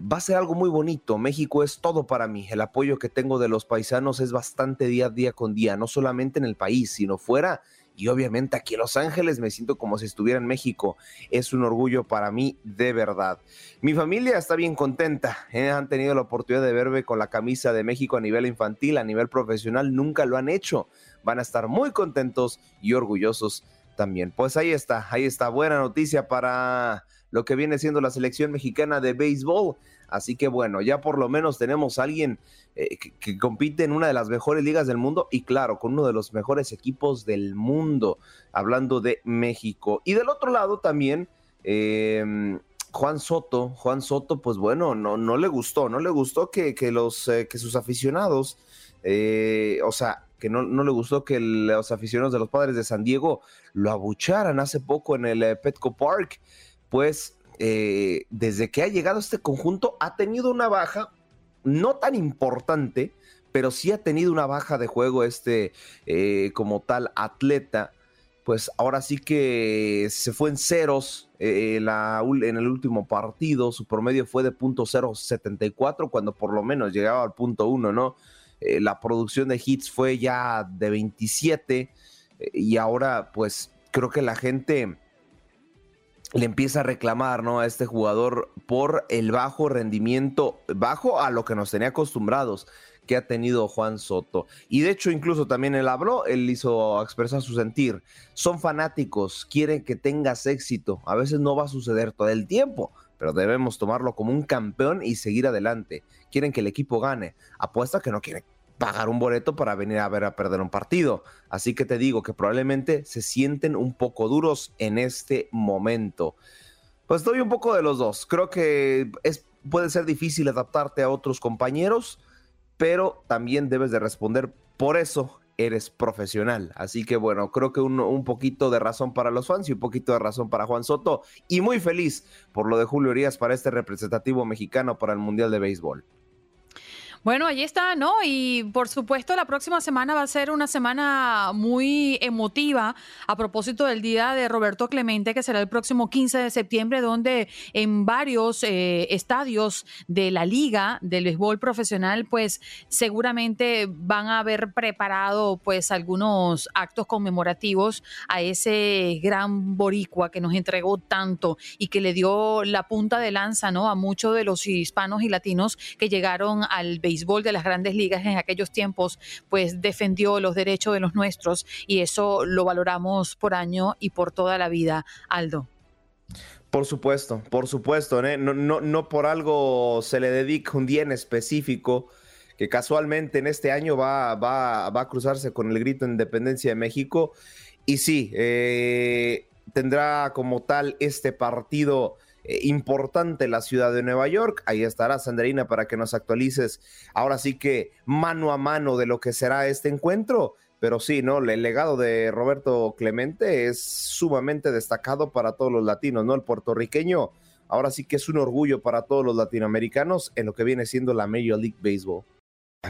va a ser algo muy bonito. México es todo para mí. El apoyo que tengo de los paisanos es bastante día a día con día, no solamente en el país, sino fuera. Y obviamente aquí en Los Ángeles me siento como si estuviera en México. Es un orgullo para mí, de verdad. Mi familia está bien contenta. ¿eh? Han tenido la oportunidad de verme con la camisa de México a nivel infantil, a nivel profesional. Nunca lo han hecho. Van a estar muy contentos y orgullosos también. Pues ahí está, ahí está. Buena noticia para lo que viene siendo la selección mexicana de béisbol. Así que bueno, ya por lo menos tenemos a alguien eh, que, compite en una de las mejores ligas del mundo y claro, con uno de los mejores equipos del mundo, hablando de México. Y del otro lado también, em, Juan Soto, Juan Soto, pues bueno, no, no le gustó, no le gustó que, los, eh, que sus aficionados, eh, o sea, que no, no, le gustó que los aficionados de los padres de San Diego lo abucharan hace poco en el Petco Park pues desde que ha llegado este conjunto ha tenido una baja, no tan importante, pero sí ha tenido una baja de juego este eh, como tal atleta. Pues ahora sí que se fue en ceros eh, en el último partido, su promedio fue de .074 cuando por lo menos llegaba al punto uno, ¿no? la producción de hits fue ya de 27 y ahora pues creo que la gente le empieza a reclamar ¿no? a este jugador por el bajo rendimiento, bajo a lo que nos tenía acostumbrados que ha tenido Juan Soto. Y de hecho, incluso también él habló, él hizo expresar su sentir. Son fanáticos, quieren que tengas éxito. A veces no va a suceder todo el tiempo, pero debemos tomarlo como un campeón y seguir adelante. Quieren que el equipo gane. Apuesta que no quieren pagar un boleto para venir a ver a perder un partido. Así que te digo que probablemente se sienten un poco duros en este momento. Pues estoy un poco de los dos. Creo que es, puede ser difícil adaptarte a otros compañeros, pero también debes de responder por eso eres profesional. Así que bueno, creo que un, un, poquito de razón para los fans y un poquito de razón para Juan Soto. Y muy feliz por lo de Julio Urias para este representativo mexicano para el Mundial de Béisbol. Bueno, allí está, ¿no? Y por supuesto, la próxima semana va a ser una semana muy emotiva a propósito del día de Roberto Clemente, que será el próximo 15 de septiembre, donde en varios eh, estadios de la liga del béisbol profesional, pues seguramente van a haber preparado pues algunos actos conmemorativos a ese gran boricua que nos entregó tanto y que le dio la punta de lanza, ¿no? A muchos de los hispanos y latinos que llegaron al de las grandes ligas en aquellos tiempos, pues defendió los derechos de los nuestros y eso lo valoramos por año y por toda la vida, Aldo. Por supuesto, por supuesto, ¿eh? no, no, no por algo se le dedica un día en específico que casualmente en este año va, va, va a cruzarse con el grito de independencia de México. Y sí, eh, tendrá como tal este partido eh, importante la ciudad de Nueva York. Ahí estará Sandrina para que nos actualices ahora sí que mano a mano de lo que será este encuentro. Pero sí, ¿no? El legado de Roberto Clemente es sumamente destacado para todos los latinos, ¿no? El puertorriqueño ahora sí que es un orgullo para todos los latinoamericanos en lo que viene siendo la Major League Baseball.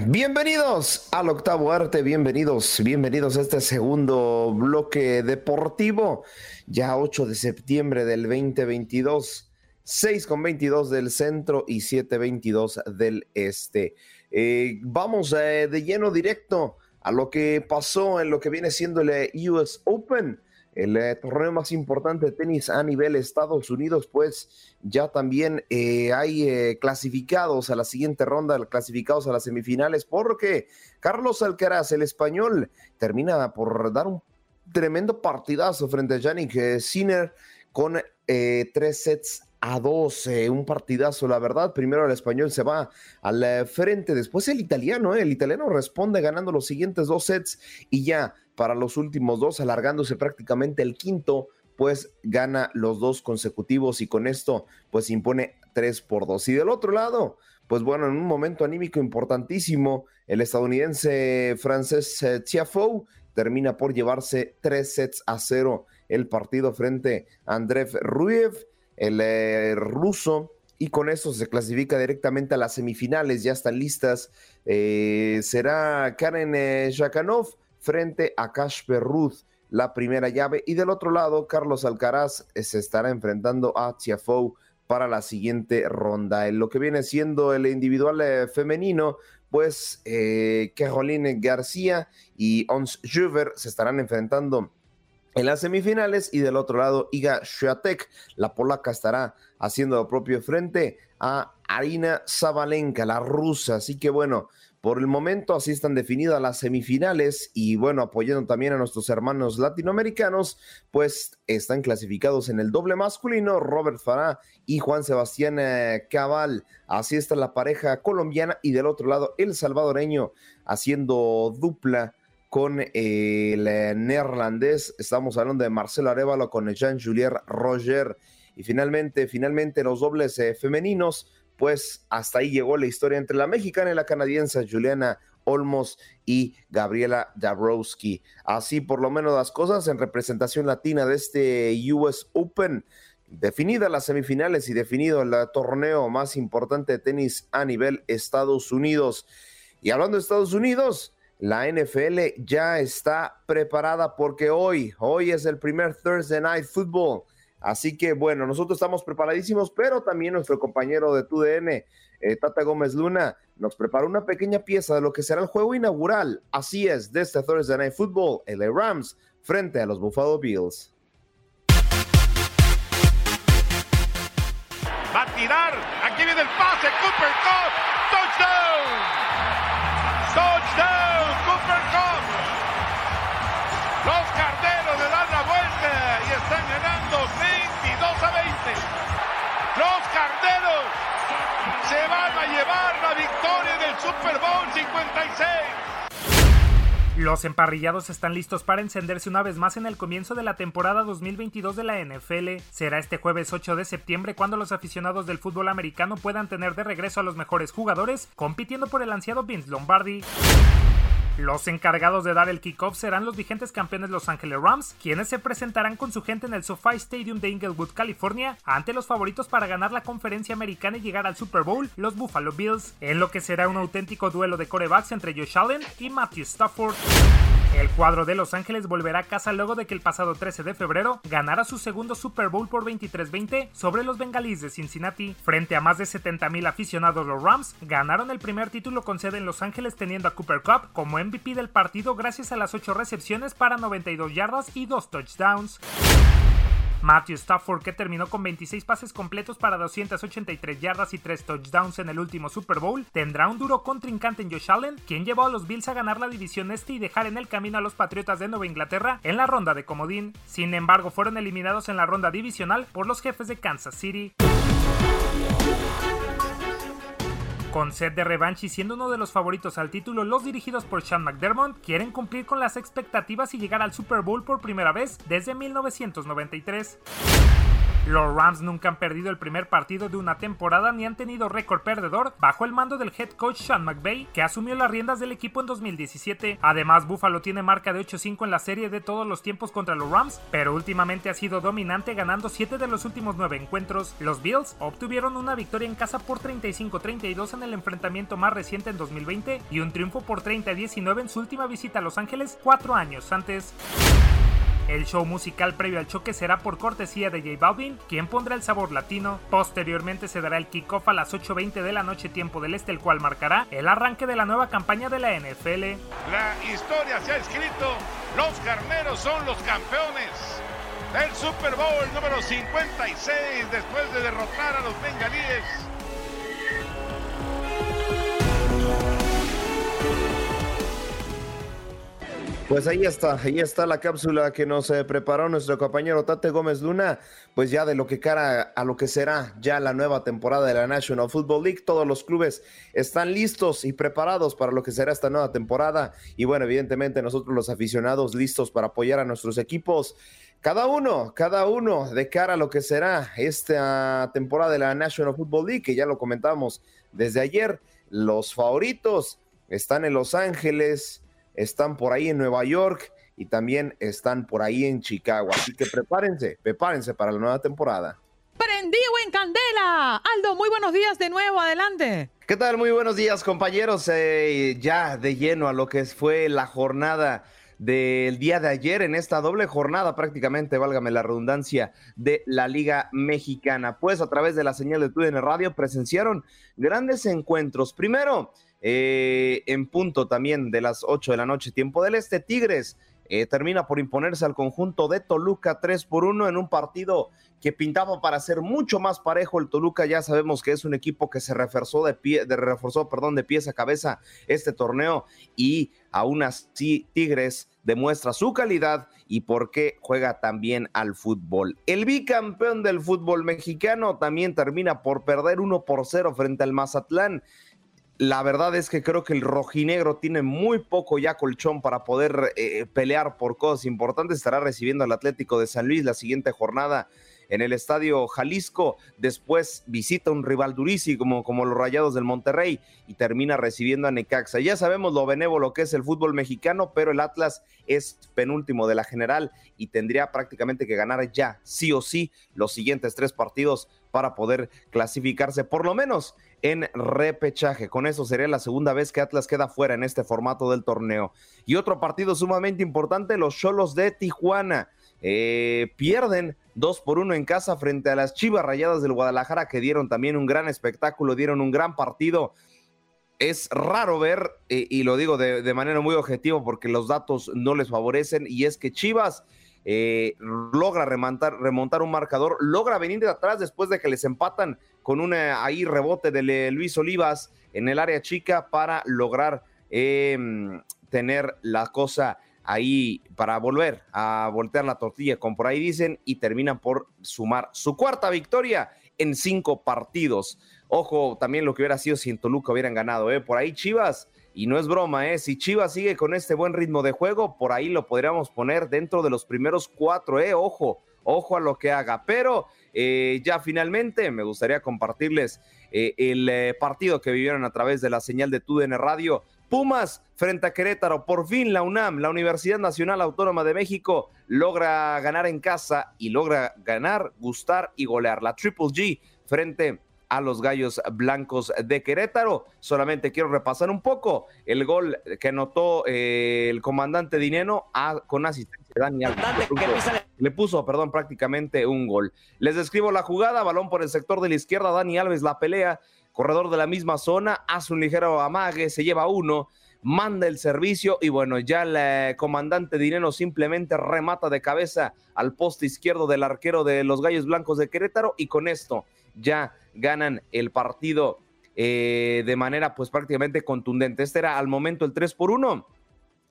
Bienvenidos al octavo arte, bienvenidos, bienvenidos a este segundo bloque deportivo, ya 8 de septiembre del 2022, 6 con 22 del centro y 7.22 del este. Eh, vamos eh, de lleno directo a lo que pasó en lo que viene siendo el US Open el eh, torneo más importante de tenis a nivel Estados Unidos, pues ya también eh, hay eh, clasificados a la siguiente ronda, clasificados a las semifinales, porque Carlos Alcaraz, el español, termina por dar un tremendo partidazo frente a Yannick Sinner con tres sets a dos, un partidazo, la verdad. Primero el español se va al frente, después el italiano, el italiano responde ganando los siguientes dos sets y ya para los últimos dos, alargándose prácticamente el quinto, pues gana los dos consecutivos y con esto pues impone tres por dos. Y del otro lado, pues bueno, en un momento anímico importantísimo, el estadounidense francés eh, Tiafoe termina por llevarse tres sets a cero el partido frente a Andrev Ruev, el eh, ruso, y con eso se clasifica directamente a las semifinales, ya están listas. Eh, será Karen eh, frente a Kasper Ruth, la primera llave, y del otro lado, Carlos Alcaraz eh, se estará enfrentando a Tiafoe para la siguiente ronda. En lo que viene siendo el individual femenino, pues Caroline García y Ons Juver se estarán enfrentando en las semifinales y del otro lado Iga Swiatek, la polaca estará haciendo lo propio frente a Arina Zabalenka, la rusa. Así que bueno, por el momento así están definidas las semifinales y bueno, apoyando también a nuestros hermanos latinoamericanos, pues están clasificados en el doble masculino Robert Farah y Juan Sebastián eh, Cabal. Así está la pareja colombiana y del otro lado el salvadoreño haciendo dupla con el eh, neerlandés. Estamos hablando de Marcelo Arevalo con Jean-Julier Roger. Y finalmente, finalmente los dobles eh, femeninos, pues hasta ahí llegó la historia entre la mexicana y la canadiense Juliana Olmos y Gabriela Dabrowski. Así por lo menos las cosas en representación latina de este US Open. Definida las semifinales y definido el torneo más importante de tenis a nivel Estados Unidos. Y hablando de Estados Unidos, la NFL ya está preparada porque hoy, hoy es el primer Thursday Night Football. Así que bueno, nosotros estamos preparadísimos, pero también nuestro compañero de TUDN, eh, Tata Gómez Luna, nos preparó una pequeña pieza de lo que será el juego inaugural. Así es, de este Thursday Night Football, el Rams frente a los Buffalo Bills. Va a tirar, aquí viene el pase, Cooper Cup, a llevar la victoria del Super Bowl 56. Los emparrillados están listos para encenderse una vez más en el comienzo de la temporada 2022 de la NFL. Será este jueves 8 de septiembre cuando los aficionados del fútbol americano puedan tener de regreso a los mejores jugadores compitiendo por el ansiado Vince Lombardi. Los encargados de dar el kickoff serán los vigentes campeones Los Angeles Rams, quienes se presentarán con su gente en el SoFi Stadium de Inglewood, California, ante los favoritos para ganar la conferencia americana y llegar al Super Bowl, los Buffalo Bills, en lo que será un auténtico duelo de corebacks entre Josh Allen y Matthew Stafford. El cuadro de Los Ángeles volverá a casa luego de que el pasado 13 de febrero ganara su segundo Super Bowl por 23-20 sobre los Bengalíes de Cincinnati. Frente a más de 70.000 aficionados, los Rams ganaron el primer título con sede en Los Ángeles teniendo a Cooper Cup como MVP del partido gracias a las 8 recepciones para 92 yardas y 2 touchdowns. Matthew Stafford, que terminó con 26 pases completos para 283 yardas y 3 touchdowns en el último Super Bowl, tendrá un duro contrincante en Josh Allen, quien llevó a los Bills a ganar la división este y dejar en el camino a los Patriotas de Nueva Inglaterra en la ronda de comodín. Sin embargo, fueron eliminados en la ronda divisional por los jefes de Kansas City. Con sed de revancha y siendo uno de los favoritos al título, los dirigidos por Sean McDermott quieren cumplir con las expectativas y llegar al Super Bowl por primera vez desde 1993. Los Rams nunca han perdido el primer partido de una temporada ni han tenido récord perdedor bajo el mando del head coach Sean McVay, que asumió las riendas del equipo en 2017. Además, Buffalo tiene marca de 8-5 en la serie de todos los tiempos contra los Rams, pero últimamente ha sido dominante ganando 7 de los últimos 9 encuentros. Los Bills obtuvieron una victoria en casa por 35-32 en el enfrentamiento más reciente en 2020 y un triunfo por 30-19 en su última visita a Los Ángeles 4 años antes. El show musical previo al choque será por cortesía de J Balvin, quien pondrá el sabor latino. Posteriormente se dará el kickoff a las 8.20 de la noche tiempo del este, el cual marcará el arranque de la nueva campaña de la NFL. La historia se ha escrito, los carneros son los campeones del Super Bowl número 56 después de derrotar a los bengalíes Pues ahí está, ahí está la cápsula que nos eh, preparó nuestro compañero Tate Gómez Luna, pues ya de lo que cara a lo que será ya la nueva temporada de la National Football League. Todos los clubes están listos y preparados para lo que será esta nueva temporada. Y bueno, evidentemente nosotros los aficionados listos para apoyar a nuestros equipos. Cada uno, cada uno de cara a lo que será esta temporada de la National Football League, que ya lo comentamos desde ayer. Los favoritos están en Los Ángeles, están por ahí en Nueva York y también están por ahí en Chicago. Así que prepárense, prepárense para la nueva temporada. Prendido en candela. Aldo, muy buenos días de nuevo, adelante. ¿Qué tal? Muy buenos días, compañeros. Eh, ya de lleno a lo que fue la jornada del día de ayer en esta doble jornada prácticamente, válgame la redundancia, de la Liga Mexicana. Pues a través de la señal de TUDN Radio presenciaron grandes encuentros. Primero, eh, en punto también de las 8 de la noche, tiempo del Este, Tigres eh, termina por imponerse al conjunto de Toluca 3 por 1 en un partido que pintaba para ser mucho más parejo. El Toluca ya sabemos que es un equipo que se reforzó de pie, de reforzó, perdón, de pies a cabeza este torneo y aún así Tigres demuestra su calidad y por qué juega tan bien al fútbol. El bicampeón del fútbol mexicano también termina por perder 1 por 0 frente al Mazatlán. La verdad es que creo que el rojinegro tiene muy poco ya colchón para poder eh, pelear por cosas importantes. Estará recibiendo al Atlético de San Luis la siguiente jornada en el Estadio Jalisco. Después visita un rival durísimo como, los Rayados del Monterrey y termina recibiendo a Necaxa. Ya sabemos lo benévolo que es el fútbol mexicano, pero el Atlas es penúltimo de la general y tendría prácticamente que ganar ya, sí o sí, los siguientes tres partidos para poder clasificarse por lo menos en repechaje. Con eso sería la segunda vez que Atlas queda fuera en este formato del torneo. Y otro partido sumamente importante, los Cholos de Tijuana. Eh, pierden dos por uno en casa frente a las Chivas Rayadas del Guadalajara que dieron también un gran espectáculo, dieron un gran partido. Es raro ver, eh, y lo digo de, manera muy objetiva porque los datos no les favorecen, y es que Chivas eh, logra remontar, remontar un marcador, logra venir de atrás después de que les empatan con un ahí rebote de Luis Olivas en el área chica para lograr em, tener la cosa ahí para volver a voltear la tortilla, como por ahí dicen, y terminan por sumar su cuarta victoria en cinco partidos. Ojo, también lo que hubiera sido si en Toluca hubieran ganado, ¿eh? Por ahí Chivas, y no es broma, ¿eh? Si Chivas sigue con este buen ritmo de juego, por ahí lo podríamos poner dentro de los primeros cuatro, ¿eh? Ojo, ojo a lo que haga. Pero eh, ya finalmente me gustaría compartirles eh, el eh, partido que vivieron a través de la señal de TUDN Radio Pumas frente a Querétaro. Por fin la UNAM, la Universidad Nacional Autónoma de México, logra ganar en casa y logra ganar, gustar y golear. La Triple G frente a los Gallos Blancos de Querétaro. Solamente quiero repasar un poco el gol que anotó eh, el comandante Dineno con asistencia de Dani Alves. Le puso, perdón, prácticamente un gol. Les describo la jugada, balón por el sector de la izquierda, Dani Alves la pelea, corredor de la misma zona, hace un ligero amague, se lleva uno, manda el servicio y bueno, ya el comandante Dineno simplemente remata de cabeza al poste izquierdo del arquero de los Gallos Blancos de Querétaro y con esto ya ganan el partido eh, de manera pues prácticamente contundente. Este era al momento el 3 por 1.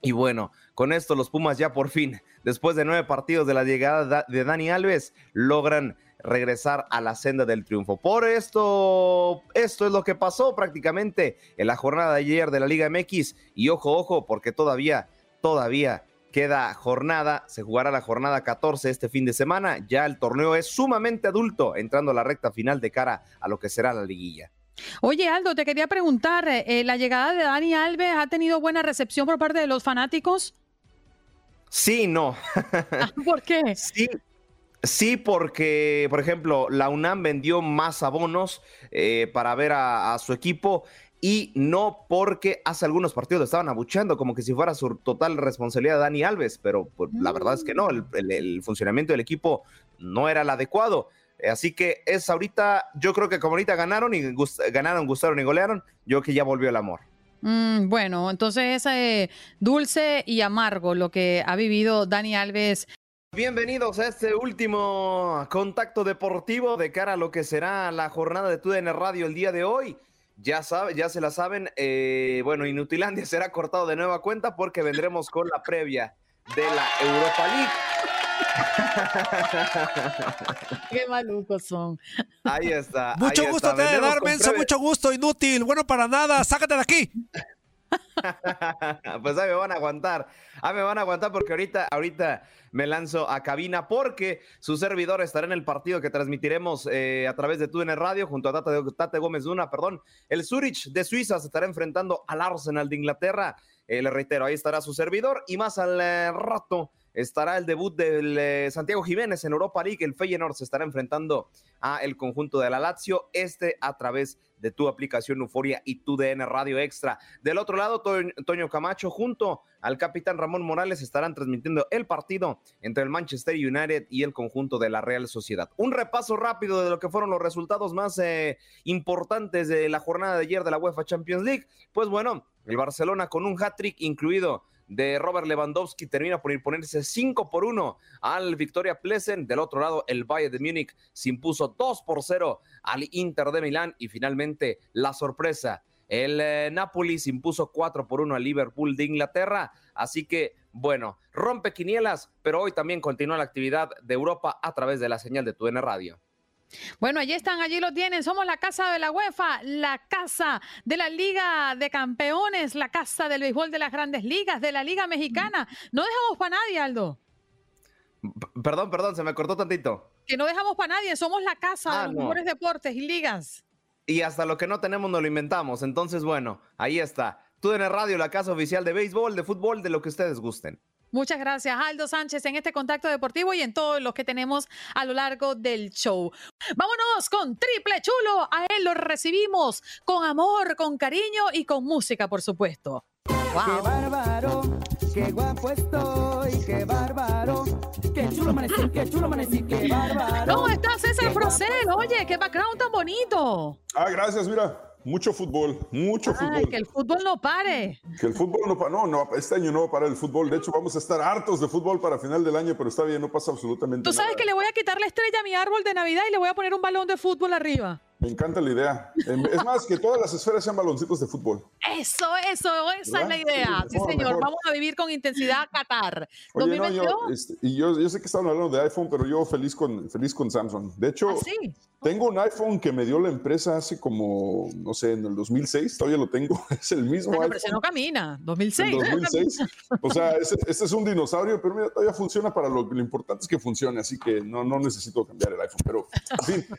Y bueno, con esto los Pumas ya por fin, después de nueve partidos de la llegada de Dani Alves, logran regresar a la senda del triunfo. Por esto, esto es lo que pasó prácticamente en la jornada de ayer de la Liga MX. Y ojo, ojo, porque todavía, todavía queda jornada, se jugará la jornada 14 este fin de semana. Ya el torneo es sumamente adulto, entrando a la recta final de cara a lo que será la liguilla. Oye, Aldo, te quería preguntar, eh, ¿la llegada de Dani Alves ha tenido buena recepción por parte de los fanáticos? Sí, no. Ah, ¿Por qué? Sí, Sí, porque, por ejemplo, la UNAM vendió más abonos eh, para ver a, su equipo y no porque hace algunos partidos estaban abucheando como que si fuera su total responsabilidad Dani Alves, pero pues, la verdad es que no, el, funcionamiento del equipo no era el adecuado. Así que es ahorita, yo creo que como ahorita ganaron y ganaron, gustaron y golearon, yo que ya volvió el amor. Mm, bueno, entonces es eh, dulce y amargo lo que ha vivido Dani Alves Bienvenidos a este último contacto deportivo de cara a lo que será la jornada de TUDN Radio el día de hoy. Ya sabe, ya se la saben, eh, bueno, Inutilandia será cortado de nueva cuenta porque vendremos con la previa de la Europa League. Qué malucos son. Ahí está. Mucho gusto te de dar, Menso, mucho gusto, inútil, bueno para nada, sácate de aquí. pues ahí me van a aguantar. Ahí me van a aguantar porque ahorita, ahorita me lanzo a cabina porque su servidor estará en el partido que transmitiremos eh, a través de TUDN Radio junto a Tate, Tate Gómez Duna, perdón. El Zurich de Suiza se estará enfrentando al Arsenal de Inglaterra. Eh, le reitero, ahí estará su servidor y más al eh, rato estará el debut del eh, Santiago Jiménez en Europa League. El Feyenoord se estará enfrentando a el conjunto de la Lazio, este a través de tu aplicación Euforia y tu DN Radio Extra. Del otro lado, Toño Camacho junto al capitán Ramón Morales estarán transmitiendo el partido entre el Manchester United y el conjunto de la Real Sociedad. Un repaso rápido de lo que fueron los resultados más eh, importantes de la jornada de ayer de la UEFA Champions League. Pues bueno, el Barcelona con un hat-trick incluido de Robert Lewandowski termina por imponerse 5 por 1 al Victoria Plesen. Del otro lado, el Bayern de Múnich se impuso 2 por 0 al Inter de Milán y finalmente la sorpresa. El eh, Napoli se impuso 4 por 1 al Liverpool de Inglaterra. Así que, bueno, rompe quinielas, pero hoy también continúa la actividad de Europa a través de la señal de TUN Radio. Bueno, allí están, allí lo tienen. Somos la casa de la UEFA, la casa de la Liga de Campeones, la casa del béisbol de las grandes ligas, de la Liga Mexicana. No dejamos para nadie, Aldo. perdón, perdón, se me cortó tantito. Que no dejamos para nadie, somos la casa de ah, los mejores deportes y ligas. Y hasta lo que no tenemos nos lo inventamos. Entonces, bueno, ahí está. Tú en el radio, la casa oficial de béisbol, de fútbol, de lo que ustedes gusten. Muchas gracias, Aldo Sánchez, en este contacto deportivo y en todos los que tenemos a lo largo del show. Vámonos con Triple Chulo. A él lo recibimos con amor, con cariño y con música, por supuesto. ¡Qué bárbaro! ¡Qué guapo estoy! ¡Qué bárbaro! ¡Qué chulo amanecí! ¡Qué chulo amanecí! ¡Qué bárbaro! ¿Cómo estás, César Procel? Oye, qué background tan bonito. Ah, gracias, mira. Mucho fútbol, mucho Ay, fútbol. Que el fútbol no pare. Que el fútbol no pare. No, no, este año no va a parar el fútbol. De hecho, vamos a estar hartos de fútbol para final del año, pero está bien, no pasa absolutamente nada. Tú sabes que le voy a quitar la estrella a mi árbol de Navidad y le voy a poner un balón de fútbol arriba. Me encanta la idea. Es más, que todas las esferas sean baloncitos de fútbol. Eso, eso, esa es la idea. Sí, señor. Vamos a vivir con intensidad Qatar. Oye, no, yo, este, y yo, yo, sé que estaban hablando de iPhone, pero yo feliz con, feliz con Samsung. De hecho, ¿Ah, tengo un iPhone que me dio la empresa hace como, no sé, en el 2006. Todavía lo tengo. Es el mismo bueno, iPhone. Pero no camina. 2006. 2006. o sea, este, es un dinosaurio, pero mira, todavía funciona para lo, lo importante es que funcione. Así que no, no necesito cambiar el iPhone. Pero, en fin.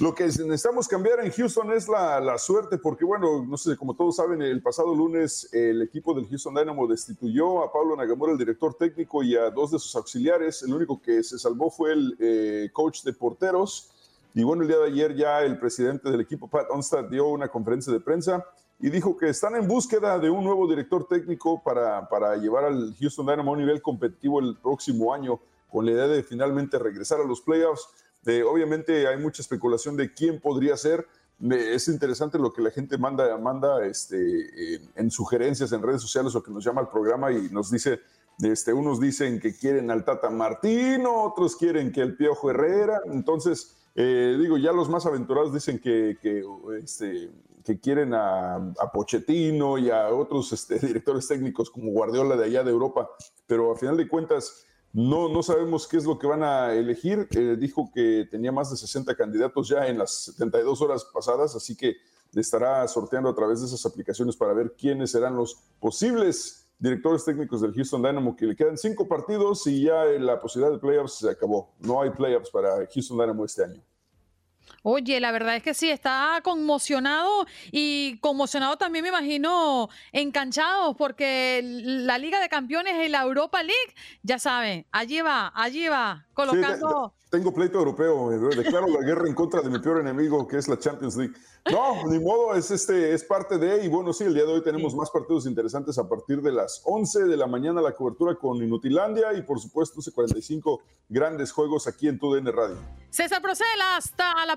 Lo que necesitamos cambiar en Houston es la, suerte, porque bueno, no sé, como todos saben, el pasado lunes el equipo del Houston Dynamo destituyó a Pablo Nagamura, el director técnico, y a dos de sus auxiliares. El único que se salvó fue el eh, coach de porteros. Y bueno, el día de ayer ya el presidente del equipo, Pat Onstad, dio una conferencia de prensa y dijo que están en búsqueda de un nuevo director técnico para, para llevar al Houston Dynamo a un nivel competitivo el próximo año, con la idea de finalmente regresar a los playoffs obviamente hay mucha especulación de quién podría ser. es interesante lo que la gente manda, manda este, en, sugerencias en redes sociales o que nos llama al programa y nos dice, este, unos dicen que quieren al Tata Martino, otros quieren que el Piojo Herrera. Entonces, eh, digo, ya los más aventurados dicen que, que, este, quieren a, a, Pochettino y a otros este, directores técnicos como Guardiola de allá de Europa, pero a final de cuentas no, no sabemos qué es lo que van a elegir. Eh, dijo que tenía más de 60 candidatos ya en las 72 horas pasadas, así que estará sorteando a través de esas aplicaciones para ver quiénes serán los posibles directores técnicos del Houston Dynamo, que le quedan cinco partidos y ya la posibilidad de playoffs se acabó. No hay playoffs para Houston Dynamo este año. Oye, la verdad es que sí, está conmocionado y conmocionado también me imagino enganchado porque la Liga de Campeones y la Europa League, ya saben, allí va, allí va, colocando... tengo pleito europeo, declaro la guerra en contra de mi peor enemigo, que es la Champions League. No, ni modo, es, este, es parte de, y bueno, sí, el día de hoy tenemos más partidos interesantes a partir de las 11 de la mañana, la cobertura con Inutilandia y por supuesto 45 grandes juegos aquí en TUDN Radio. César Procela, hasta la